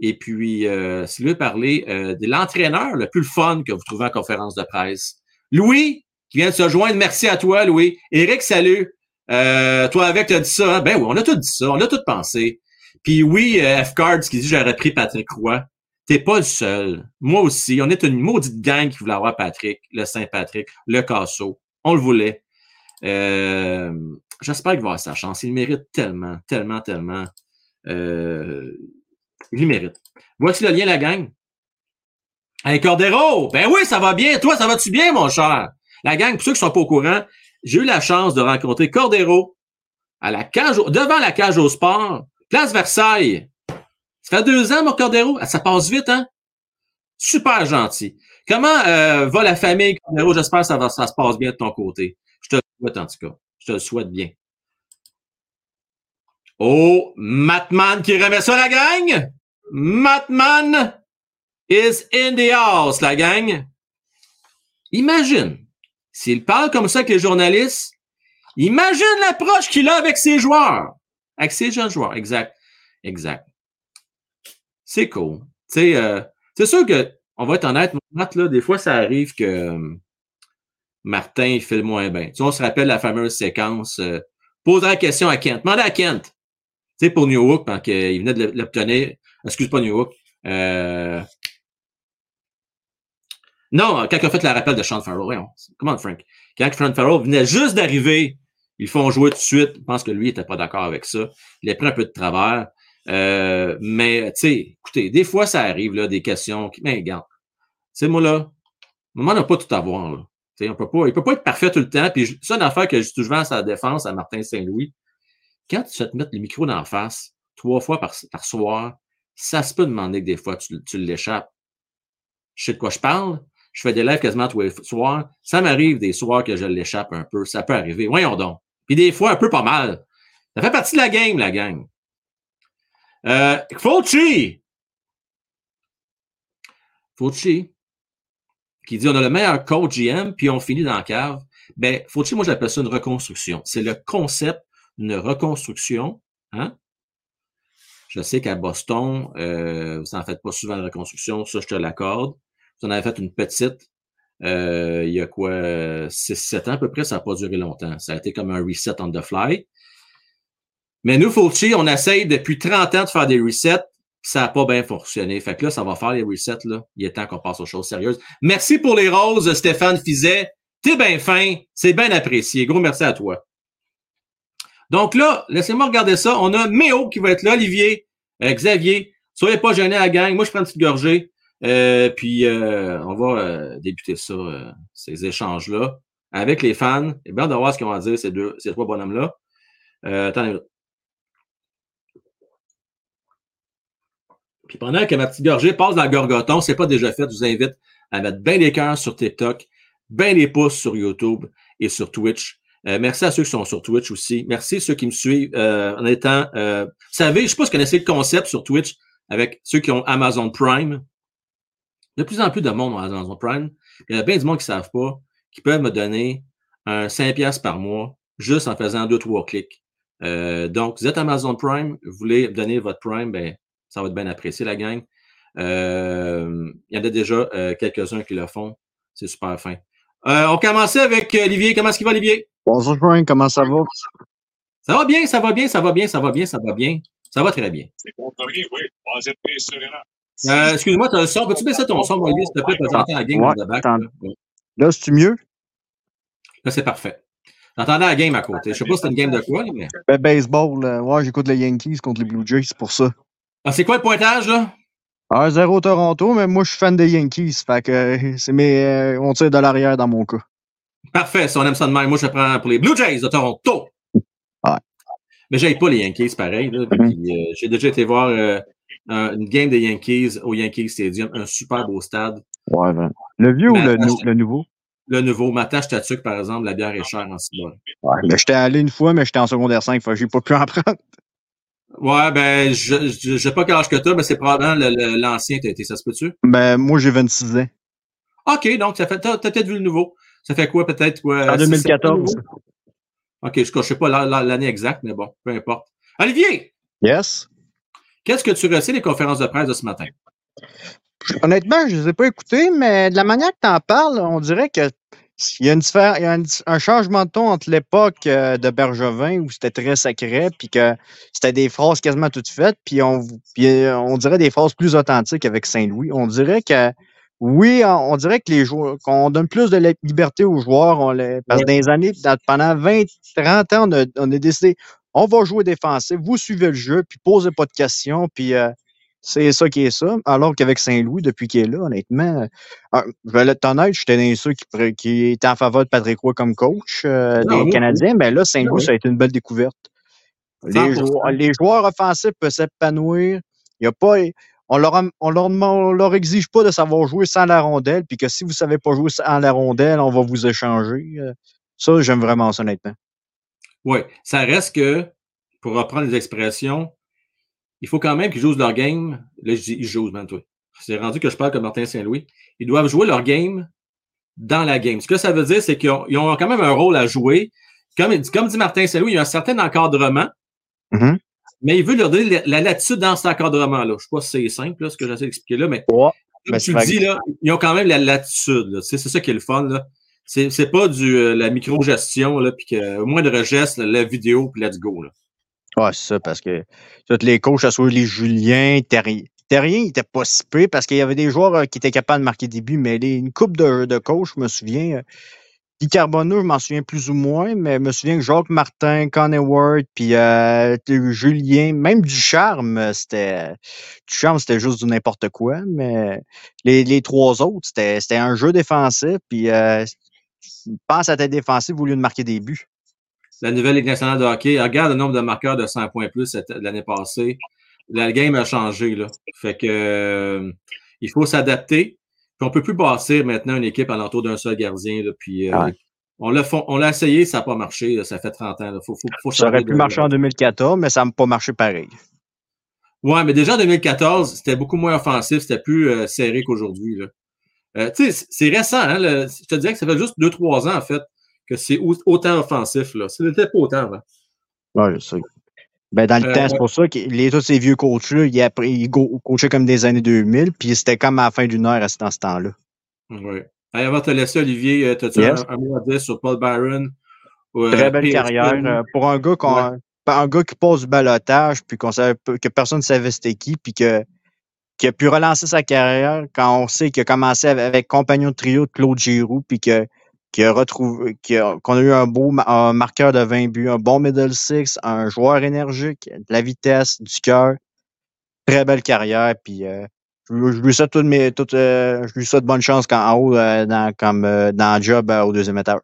Et puis, si vous voulez parler de l'entraîneur le plus fun que vous trouvez en conférence de presse. Louis, qui vient de se joindre. Merci à toi, Louis. Eric, salut. Euh, toi avec, tu as dit ça. Hein? Ben oui, on a tout dit ça. On a tout pensé. Puis oui, euh, F-Cards qui dit j'aurais pris Patrick Roy. T'es pas le seul. Moi aussi. On est une maudite gang qui voulait avoir Patrick, le Saint-Patrick, le Casso. On le voulait. Euh, J'espère qu'il va avoir sa chance. Il mérite tellement, tellement, tellement. Euh, il mérite. Voici le lien, la gang. Hey, Cordero! Ben oui, ça va bien. Toi, ça va-tu bien, mon cher? La gang, pour ceux qui sont pas au courant, j'ai eu la chance de rencontrer Cordero à la cage, devant la cage au sport, place Versailles. Ça fait deux ans, mon Cordero? Ça passe vite, hein? Super gentil. Comment euh, va la famille, Cordero? J'espère que ça, va, ça se passe bien de ton côté. Je te le souhaite, en tout cas. Je te le souhaite bien. Oh, Matman qui remet ça, la gang! Matman is in the house, la gang. Imagine, s'il parle comme ça avec les journalistes, imagine l'approche qu'il a avec ses joueurs. Avec ses jeunes joueurs. Exact. Exact. C'est cool. Euh, c'est sûr que, on va être honnête, là, des fois, ça arrive que euh, Martin, il fait le moins bien. Tu on se rappelle la fameuse séquence. Euh, poser la question à Kent. Demandez à Kent. Tu sais, pour New Hook, quand il venait de l'obtenir. Excuse pas New Hook. Euh, non, quand il a fait la rappel de Sean Farrell, comment Frank? Quand Sean Farrell venait juste d'arriver Ils font jouer tout de suite. Je pense que lui n'était pas d'accord avec ça. Il a pris un peu de travers. Euh, mais, tu sais, écoutez, des fois, ça arrive, là, des questions qui, mais regarde, tu sais, moi, là, moment n'a pas tout à voir, là. sais, on peut pas, il peut pas être parfait tout le temps. Puis c'est une affaire que je suis souvent à sa défense à Martin Saint-Louis. Quand tu vas te mettre le micro d'en face, trois fois par, par soir, ça se peut demander que des fois, tu, tu l'échappes. Je sais de quoi je parle. Je fais des lives quasiment tous les soirs. Ça m'arrive des soirs que je l'échappe un peu. Ça peut arriver. Voyons donc. Puis des fois, un peu pas mal. Ça fait partie de la game, la gang. Euh, Fauci. Qui dit on a le meilleur coach GM, puis on finit dans la cave. Ben, Fauci, moi, j'appelle ça une reconstruction. C'est le concept d'une reconstruction. Hein? Je sais qu'à Boston, euh, vous n'en faites pas souvent de reconstruction, ça, je te l'accorde. Vous en avez fait une petite. Euh, il y a quoi, 6-7 ans à peu près, ça n'a pas duré longtemps. Ça a été comme un reset on the fly. Mais nous, Fauci, on essaye depuis 30 ans de faire des resets, ça n'a pas bien fonctionné. Fait que là, ça va faire les resets, là. Il est temps qu'on passe aux choses sérieuses. Merci pour les roses, Stéphane Fizet. T'es bien fin, c'est bien apprécié. Gros merci à toi. Donc là, laissez-moi regarder ça. On a Méo qui va être là, Olivier, euh, Xavier. Soyez pas gênés à la gang. Moi, je prends une petite gorgée. Euh, puis euh, on va euh, débuter ça, ces échanges-là, avec les fans. Et bien de voir ce qu'ils vont dire, ces deux, ces trois bonhommes-là. attendez. Puis pendant que ma petite gorgée passe dans le gorgoton, c'est pas déjà fait, je vous invite à mettre bien les cœurs sur TikTok, bien les pouces sur YouTube et sur Twitch. merci à ceux qui sont sur Twitch aussi. Merci à ceux qui me suivent en étant. vous savez, je sais pas si vous connaissez le concept sur Twitch avec ceux qui ont Amazon Prime de plus en plus de monde dans Amazon Prime. Il y a bien du monde qui ne savent pas, qui peuvent me donner un 5$ par mois juste en faisant deux, trois clics. Euh, donc, vous êtes Amazon Prime, vous voulez donner votre Prime, ben, ça va être bien apprécié, la gang. Euh, il y en a déjà euh, quelques-uns qui le font. C'est super fin. on commençait avec Olivier. Comment est-ce qu'il va, Olivier? Bonjour, Brian. Comment ça va? Ça va bien, ça va bien, ça va bien, ça va bien, ça va bien. Ça va très bien. C'est bon, oui. Êtes euh, excuse-moi, tu as le son. Peux-tu baisser ton son, Olivier, s'il te plaît, pour la game ouais, back, là, là c'est-tu mieux? Là, c'est parfait. J'entendais la game à côté. Je sais pas si c'est une game de quoi, mais. Ben, baseball, là. ouais, j'écoute les Yankees contre les Blue Jays, c'est pour ça. Ah, c'est quoi le pointage, là? Ah, zéro Toronto, mais moi, je suis fan des Yankees. Fait que euh, c'est mes. Euh, on tire de l'arrière dans mon cas. Parfait, si on aime ça de même, moi, je prends pour les Blue Jays de Toronto. Ouais. Mais j'aille pas les Yankees, pareil. Là, mm-hmm. euh, j'ai déjà été voir euh, une game des Yankees au Yankee Stadium, un super beau stade. Ouais, ben. Le vieux ou le, le, nouveau? Le nouveau. Ma tâche que, par exemple, la bière est chère en ce moment. Ouais, mais j'étais allé une fois, mais j'étais en secondaire 5, fait que j'ai pas pu en prendre. Ouais, ben, je ne sais pas quel âge que tu as, mais c'est probablement l'ancien que tu été. Ça se peut-tu? Ben, moi, j'ai 26 ans. OK, donc, ça fait, t'as peut-être vu le nouveau. Ça fait quoi, peut-être? Quoi, en 2014. OK, je ne sais pas l'année exacte, mais bon, peu importe. Olivier! Yes? Qu'est-ce que tu ressens des conférences de presse de ce matin? Honnêtement, je ne les ai pas écoutées, mais de la manière que tu en parles, on dirait que il y a, une, il y a un, changement de ton entre l'époque euh, de Bergevin où c'était très sacré, puis que c'était des phrases quasiment toutes faites, puis on, euh, on dirait des phrases plus authentiques avec Saint-Louis. On dirait que oui, on, dirait que les joueurs, qu'on donne plus de liberté aux joueurs, on les, parce que dans les années, pendant 20, 30 ans, on a, on a décidé, on va jouer défensif, vous suivez le jeu, puis posez pas de questions, puis euh, c'est ça qui est ça. Alors qu'avec Saint-Louis, depuis qu'il est là, honnêtement, euh, je vais être honnête, j'étais dans ceux qui, qui étaient en faveur de Patrick Roy comme coach euh, des Canadiens, mais là, Saint-Louis, ça a été une belle découverte. Les joueurs, les joueurs, offensifs peuvent s'épanouir. Il y a pas. On leur, on leur, on leur exige pas de savoir jouer sans la rondelle, puis que si vous savez pas jouer sans la rondelle, on va vous échanger. Ça, j'aime vraiment ça, honnêtement. Oui, ça reste que, pour reprendre les expressions, il faut quand même qu'ils jouent leur game. Là, je dis ils jouent, toi. C'est rendu que je parle comme Martin Saint-Louis. Ils doivent jouer leur game dans la game. Ce que ça veut dire, c'est qu'ils ont, quand même un rôle à jouer. Comme, comme dit Martin Saint-Louis, il y a un certain encadrement, mm-hmm. mais il veut leur donner la, latitude dans cet encadrement-là. Je ne sais pas si c'est simple, là, ce que j'essaie d'expliquer là, mais comme tu le dis, là, ils ont quand même la latitude. C'est ça qui est le fun. Là. C'est, pas du euh, la micro-gestion, là, puis au moins de geste, la vidéo, puis let's go. Là. Ouais, c'est ça, parce que tous les coachs, à soit les Julien, Terrien. Terrien, il était pas si parce qu'il y avait des joueurs euh, qui étaient capables de marquer des buts, mais les, une coupe de, de coachs, je me souviens, euh, Guy Carbonneau, je m'en souviens plus ou moins, mais je me souviens que Jacques Martin, Connie Ward, puis euh, Julien, même Ducharme, c'était Ducharme, c'était juste du n'importe quoi, mais les, trois autres, c'était c'était un jeu défensif, puis euh, pense à ta défensive au lieu de marquer des buts. La nouvelle Ligue nationale de hockey, regarde le nombre de marqueurs de 100 points plus l'année passée. La game a changé, là. Fait que euh, il faut s'adapter. Puis on peut plus bâtir maintenant une équipe alentour d'un seul gardien. Là, puis, euh, ouais. on l'a fon- on l'a essayé, ça n'a pas marché. là, ça fait 30 ans. Faut, faut, faut Ça aurait pu marcher en 2014, mais ça n'a pas marché pareil. Ouais, mais déjà en 2014, c'était beaucoup moins offensif, c'était plus euh, serré qu'aujourd'hui. Euh, tu sais, c'est- c'est récent, hein, le- je te dirais que ça fait juste 2-3 ans, en fait, que c'est au- autant offensif. Là. Ça n'était pas autant avant. Ouais, je sais. Ben, dans le Euh, temps, c'est pour ça que les, tous ces vieux coachs-là, ils, ils coachaient comme des années 2000, puis c'était comme à la fin d'une heure à ce- dans ce temps-là. Oui. Avant de te laisser, Olivier, as-tu Yes. un, un mot à dire sur Paul Byron? ou, Très euh, belle carrière. euh, pour un gars, qu'on, un gars qui passe du balotage, puis qu'on savait, que personne ne savait c'était qui, puis que, qui a pu relancer sa carrière quand on sait qu'il a commencé avec, avec compagnon de trio de Claude Giroux, puis que, qu'il a retrouvé, qu'il a- qu'on a eu un beau un marqueur de 20 buts, un bon middle six, un joueur énergique, de la vitesse, du cœur. Très belle carrière, puis euh, je, lui- je lui souhaite toutes mes, toutes, euh, je lui souhaite bonne chance quand, en haut, euh, dans, comme, dans le job au deuxième étage.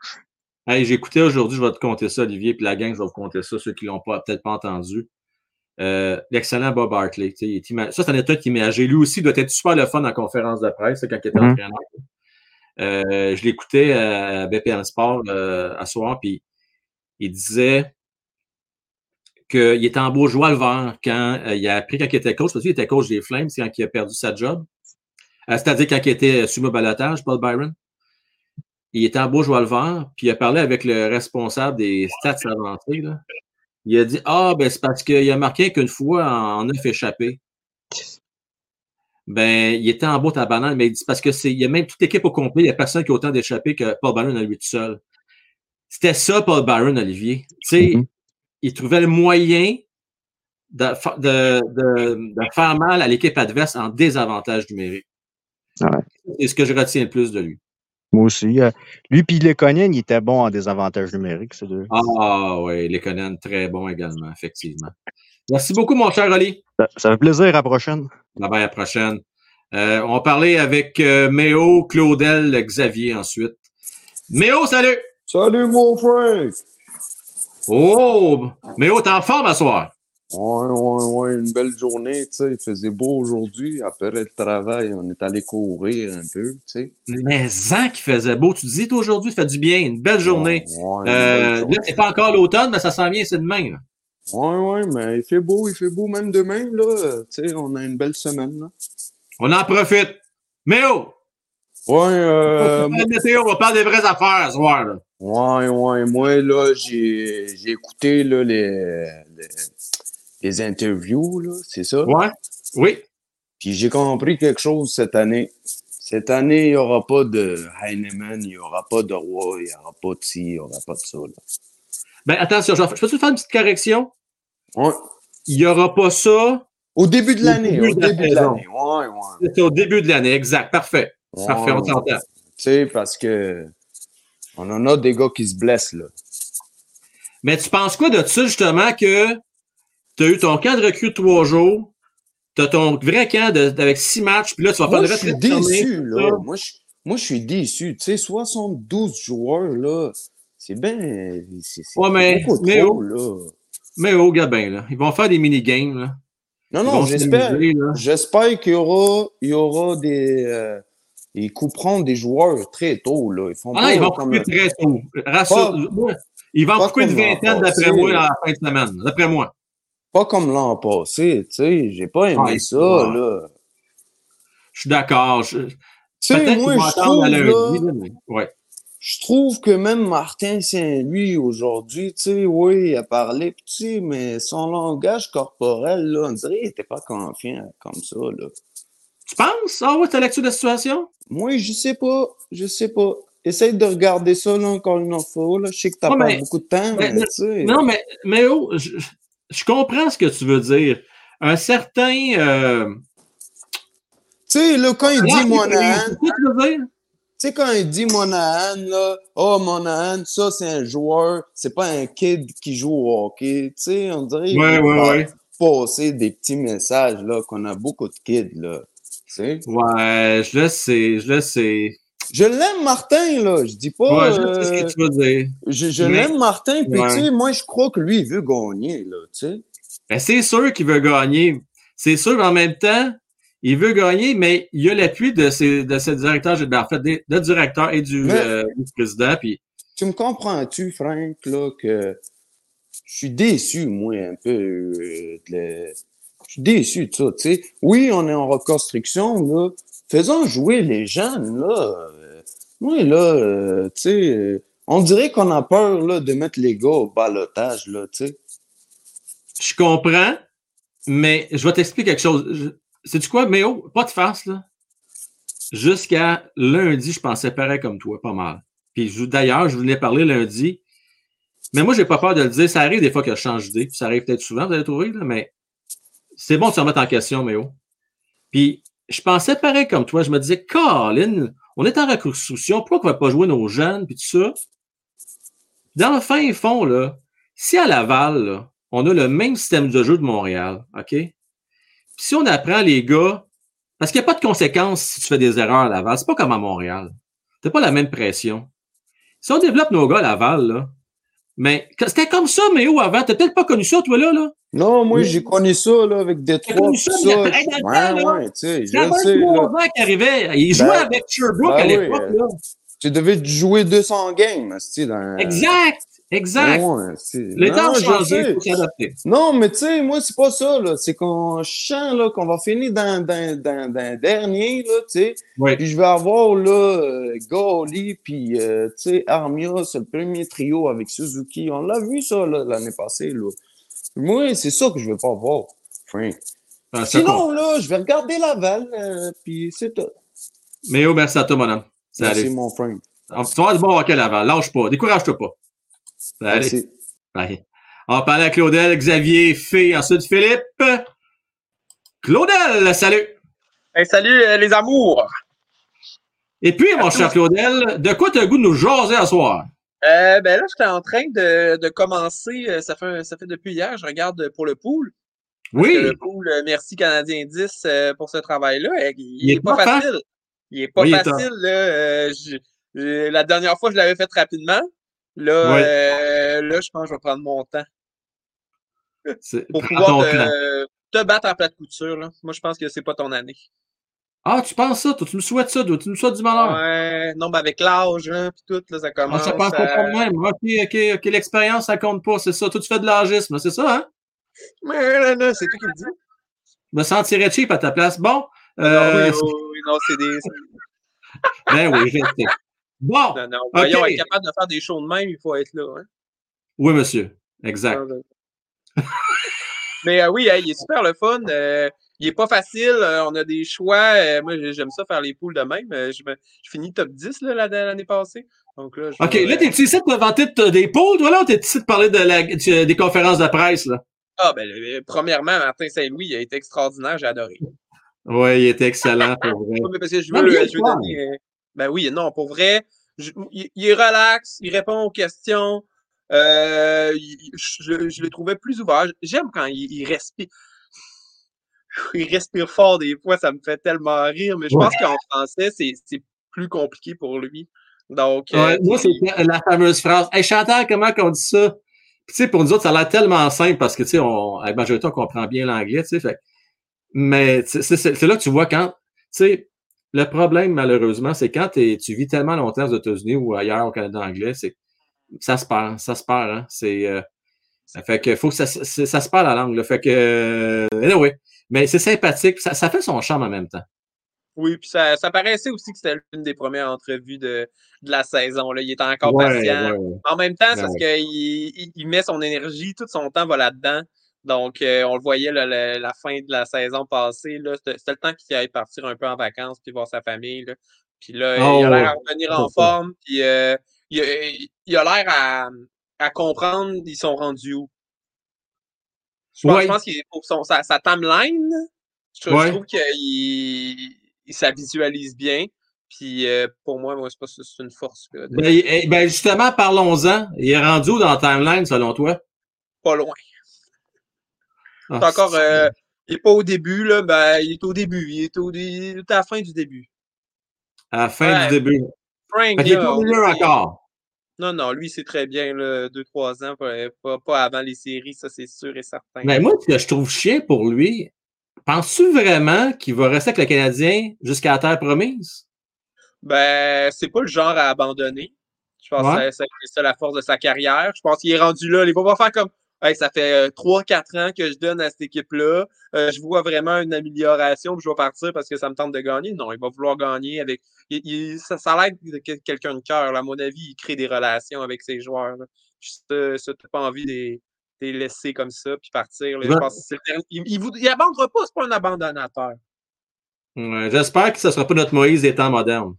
Hey, j'ai écouté aujourd'hui, je vais te compter ça, Olivier, puis la gang, je vais vous compter ça, ceux qui l'ont pas peut-être pas entendu. Euh, L'excellent Bob Hartley. tu sais, il est ima- Ça, c'est un état qui m'a. J'ai lu aussi, il doit être super le fun en conférence de presse, quand il était Mhm. entraîneur. Euh, je l'écoutais à BPM Sport euh, à soir, puis il disait qu'il était en beau joie le vert quand euh, il a appris quand il était coach, parce qu'il était coach des Flames, quand il a perdu sa job. Euh, C'est-à-dire quand il était sumo balotage, Paul Byron. Il était en beau joie le vert, puis il a parlé avec le responsable des stats avancés. Là. Il a dit Ah, ben c'est parce qu'il a marqué qu'une fois en neuf échappé. Ben, il était en beau ta banane, mais il dit parce que c'est. Il y a même toute l'équipe au complet, il n'y a personne qui a autant d'échappés que Paul Byron à lui tout seul. C'était ça, Paul Byron, Olivier. Tu sais, Mhm. il trouvait le moyen de, de, de, de faire mal à l'équipe adverse en désavantage numérique. Ouais. C'est ce que je retiens le plus de lui. Moi aussi. euh, lui puis Lekonen, il était bon en désavantage numérique, ces deux. Ah oui, les Conan, très bon également, effectivement. Merci beaucoup, mon cher Oli. Ça, ça fait plaisir, à la prochaine. Bye bye, à la prochaine. Euh, on va parler avec euh, Méo, Claudel, Xavier ensuite. Méo, salut! Salut mon frère! Oh! Méo, t'es en forme à soir? Ouais, ouais, ouais, une belle journée, tu sais. Il faisait beau aujourd'hui. Après le travail, on est allé courir un peu, tu sais. Mais Zan qui faisait beau. Tu dis, aujourd'hui, ça fait du bien. Une belle journée. Ouais, ouais, une Euh, belle là, c'est pas encore l'automne, mais ça s'en vient, c'est demain. là. Ouais, ouais, mais il fait beau, il fait beau même demain, là. Tu sais, on a une belle semaine, là. On en profite. Méo! Ouais, on euh, de météo, on va parler des vraies affaires ce soir. Là. ouais, ouais. Moi, là, j'ai j'ai écouté, là, les, les, les interviews, là, c'est ça? Ouais? Oui. Puis j'ai compris quelque chose cette année. Cette année, il n'y aura pas de Heinemann, il n'y aura pas de Roy, il n'y aura pas de ci, il n'y aura pas de ça. Là. Ben, attention, je, je peux-tu faire une petite correction? Ouais. Il n'y aura pas ça. Au début de l'année, au début de l'année. Ouais, ouais. C'est au début de l'année, exact. Parfait. Ouais, Parfait, on ouais. s'entend. Tu sais, parce que on en a des gars qui se blessent, là. Mais tu penses quoi de ça, justement, que tu as eu ton camp de recrue de trois jours, tu as ton vrai camp de- avec six matchs, puis là, tu vas faire le je reste suis fermé, déçu, là. Moi, je, moi, je suis déçu. Tu sais, 72 joueurs, là, c'est bien... C'est c'est Ouais, mais- trop, oh. là. Mais oh, Gabin, là. Ils vont faire des mini-games, là. Non, non, j'espère... qu'il y aura, il y aura des... Euh, ils couperont des joueurs très tôt, là. Ils font Ah, pas ils vont comme... couper très tôt. Rassure- moi, Ils vont pas couper une vingtaine, d'après moi, à la fin de semaine. D'après moi. Pas comme l'an passé, tu sais. J'ai pas aimé Ouais, ça, ouais. là. Je suis d'accord. Je- Tu sais, Peut-être moi, je trouve, à là, lundi, là, mais- Ouais. je trouve que même Martin Saint-Louis, aujourd'hui, tu sais, oui, il a parlé, sais, mais son langage corporel, là, on dirait qu'il était pas confiant comme ça, là. Tu penses? Ah ouais, t'as lecture de la situation? Moi, je sais pas, je sais pas. Essaye de regarder ça, là, encore une fois, là. Je sais que t'as Ouais, pas mais- beaucoup de temps, mais- mais, tu sais. Non, mais, mais oh, je, je comprends ce que tu veux dire. Un certain. Euh, Tu sais, là, quand il dit Monahan, tu sais, quand il dit Monahan, là, oh, Monahan, ça, c'est un joueur, c'est pas un kid qui joue au hockey. Tu sais, on dirait Ouais, qu'il ouais, va ouais. passer des petits messages, là, qu'on a beaucoup de kids, là. Tu sais? Ouais, je le sais, je le sais. Je l'aime, Martin, là. Je dis pas. Ouais, je sais ce euh, que tu veux dire. je je Mais- l'aime, Martin, puis Ouais. tu sais, moi, je crois que lui, il veut gagner, là, tu sais. Ben, c'est sûr qu'il veut gagner. C'est sûr, en même temps, il veut gagner, mais il y a l'appui de ses, de ses directeurs, en fait, des, de directeur et du, Mais- euh, du président. Puis, Tu me comprends-tu, Frank, là, que je suis déçu, moi, un peu. euh, de le- Je suis déçu de ça, tu sais. Oui, on est en reconstruction, là. Faisons jouer les jeunes, là. Moi, là, euh, tu sais, on dirait qu'on a peur, là, de mettre les gars au balotage, là, tu sais. je comprends, mais je vais t'expliquer quelque chose. C'est-tu quoi, Méo? Pas de farce, là. Jusqu'à lundi, je pensais pareil comme toi, pas mal. Puis d'ailleurs, je venais parler lundi. Mais moi, j'ai pas peur de le dire. Ça arrive des fois que je change d'idée. Ça arrive peut-être souvent, vous allez trouver, là, mais c'est bon de se remettre en question, Méo. Puis je pensais pareil comme toi. Je me disais, Colin, on est en reconstruction, pourquoi on ne va pas jouer nos jeunes, puis tout ça? Dans le fin fond, là, si à Laval, là, on a le même système de jeu de Montréal, OK? Puis si on apprend les gars, parce qu'il n'y a pas de conséquences si tu fais des erreurs à Laval, c'est pas comme à Montréal. T'as pas la même pression. Si on développe nos gars à Laval, là, mais c'était comme ça, mais où avant? T'as peut-être pas connu ça, toi, là, là? Non, moi, Mais- j'ai connu ça, là, avec des T'as trois, connu ça, ça. mais il y a- hey, dans le Ouais, ouais, tu sais, Il je sais, un là. qui arrivait. Il jouait Ben, avec Sherbrooke ben à oui, l'époque, euh, là. Tu devais jouer 200 games, tu dans... Exact! Exact! Ouais, Les temps sais. il s'adapter. Non, mais tu sais, moi, c'est pas ça, là. C'est qu'on chante, là, qu'on va finir dans, dans, dans, dans le dernier, là, tu sais. Oui. Puis je vais avoir, là, euh, Goli, puis, euh, tu sais, Armia, c'est le premier trio avec Suzuki. On l'a vu, ça, l'année passée, là. Moi, c'est ça que je veux pas voir. Ah, Sinon, là, je vais regarder Laval, euh, puis c'est tout. Mais oh, merci à toi, mon homme. Merci, mon. Tu vas avoir du bon hockey Laval. Lâche pas. Décourage-toi pas. Salut. Merci. Bye. On va parler à Claudel, Xavier, Fé, ensuite Philippe. Claudel, salut. Hey, salut euh, les amours! Et puis, mon cher Claudel, de quoi tu as le goût de nous jaser à soir? Euh, ben là, j'étais en train de, de commencer, euh, ça fait, ça fait depuis hier, je regarde pour le pool. Oui. Le pool, euh, merci Canadien 10 euh, pour ce travail-là. Euh, Il, Il est est pas facile. Il est pas Oui, facile. Là, Euh, je- je- la dernière fois, je l'avais fait rapidement. Là, Oui. euh, là, je pense que je vais prendre mon temps pour pouvoir te, battre à plate couture. Là. Moi, je pense que c'est pas ton année. Ah, tu penses ça? Toi, tu me souhaites ça? toi? Tu me souhaites du malheur? Ouais, non, mais avec l'âge, hein, puis tout, là, ça Ah, commence. ça pense pas à- de même. OK, OK, OK. L'expérience, ça compte pas. C'est ça. Toi, tu fais de l'âgisme. C'est ça, hein? Mais là, là, c'est toi qui le dis. Je me sentirais cheap à ta place. Bon. Non, Euh, oui, oui, oui, non, c'est des. ben oui, je sais. Bon. Non, non. Voyons, être capable de faire des shows de même, il faut être là. Hein? Oui, monsieur. Exact. Mais euh, oui, il est super le fun. euh, il est pas facile. euh, on a des choix. moi, j'aime ça faire les poules de même. je, me, je finis top 10 là, la- l'année passée. Donc là, OK, vais- là, t'es-tu ici de te vanter de- des pôles, toi, là, ou t'es ici de parler de la, des conférences de presse, là? Ah, ben, premièrement, Martin Saint-Louis, il a été extraordinaire. J'ai adoré. Oui, il était excellent, pour vrai. Ouais, mais parce que je veux, je veux donner. Ben oui, non, pour vrai. je- il, il est relax, il répond aux questions. euh, il- je, je le trouvais plus ouvert. J'aime quand il, il respire. Il respire fort des fois, ça me fait tellement rire, mais je Ouais. pense qu'en français, c'est plus compliqué pour lui. Donc, euh, moi, c'est la fameuse phrase Hey Chantal, comment qu'on dit ça? Puis, tu sais, pour nous autres, ça a l'air tellement simple parce que, tu sais, on, à la majorité, on comprend bien l'anglais, tu sais. Fait, mais c'est là que tu vois quand, tu sais, le problème, malheureusement, c'est quand tu vis tellement longtemps aux États-Unis ou ailleurs au Canada anglais, c'est ça se perd, ça se perd, hein. C'est. euh, ça fait que faut que ça, se- c'est- ça se perd la langue. Là. Fait que. Euh, anyway. Mais c'est sympathique. Ça, ça fait son charme en même temps. oui, puis ça, ça paraissait aussi que c'était l'une des premières entrevues de, de la saison. Là. Il était encore Ouais, patient. ouais, ouais. En même temps, c'est parce qu'il il, il met son énergie, tout son temps va là-dedans. Donc, euh, on le voyait là, le- la fin de la saison passée. là, C'était le temps qu'il aille partir un peu en vacances puis voir sa famille. Là. Puis là, Oh, il a l'air à revenir en ça. forme. Puis euh, il, a, il a l'air à, à comprendre ils sont rendus où. Je pense, Ouais. je pense qu'il pour son, sa, sa timeline, je, trouve qu'il il- ça visualise bien. Puis euh, pour moi, moi, c'est c'est une force. Là, de- Ben, eh, ben, justement, parlons-en. Il est rendu où dans la timeline, selon toi? Pas loin. Ah, C'est encore. euh, il est pas au début, là. Ben, il est au début. Il est, au, il est à la fin du début. À la fin Ouais. du début. Frank, Fait qu'il est là, pas on mieux est- encore. Non, non, lui, c'est très bien, là, 2-3 ans, pas, avant les séries, ça, c'est sûr et certain. Mais moi, ce que je trouve chiant pour lui, penses-tu vraiment qu'il va rester avec le Canadien jusqu'à la terre promise? Ben, c'est pas le genre à abandonner. Je pense Ouais. que c'est c'est ça la force de sa carrière. Je pense qu'il est rendu là. Il va pas faire comme Hey, ça fait 3-4 ans que je donne à cette équipe-là. Euh, je vois vraiment une amélioration, puis je vais partir parce que ça me tente de gagner. Non, il va vouloir gagner avec. il- il- ça, ça a l'air de quel- quelqu'un de cœur. À mon avis, il crée des relations avec ses joueurs. là. Juste, euh, ça, t'as pas envie de les, laisser comme ça, puis partir. là. Je Ouais. pense que c'est le dernier- il, il, il abandonnera pas, c'est pas un abandonnateur. Ouais, J'espère que ce ne sera pas notre Moïse des temps modernes.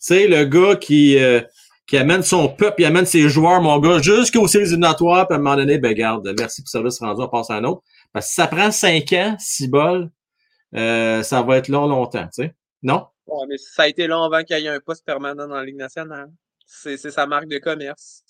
Tu sais, le gars qui, euh, qui amène son peuple, il amène ses joueurs, mon gars, jusqu'aux séries éliminatoires, puis à un moment donné, ben garde, merci pour le service rendu, on passe à un autre. Parce que si ça prend cinq ans, six bols, euh, ça va être long, longtemps, tu sais. Non? Ouais, mais ça a été long avant qu'il y ait un poste permanent dans la Ligue nationale. C'est sa marque de commerce.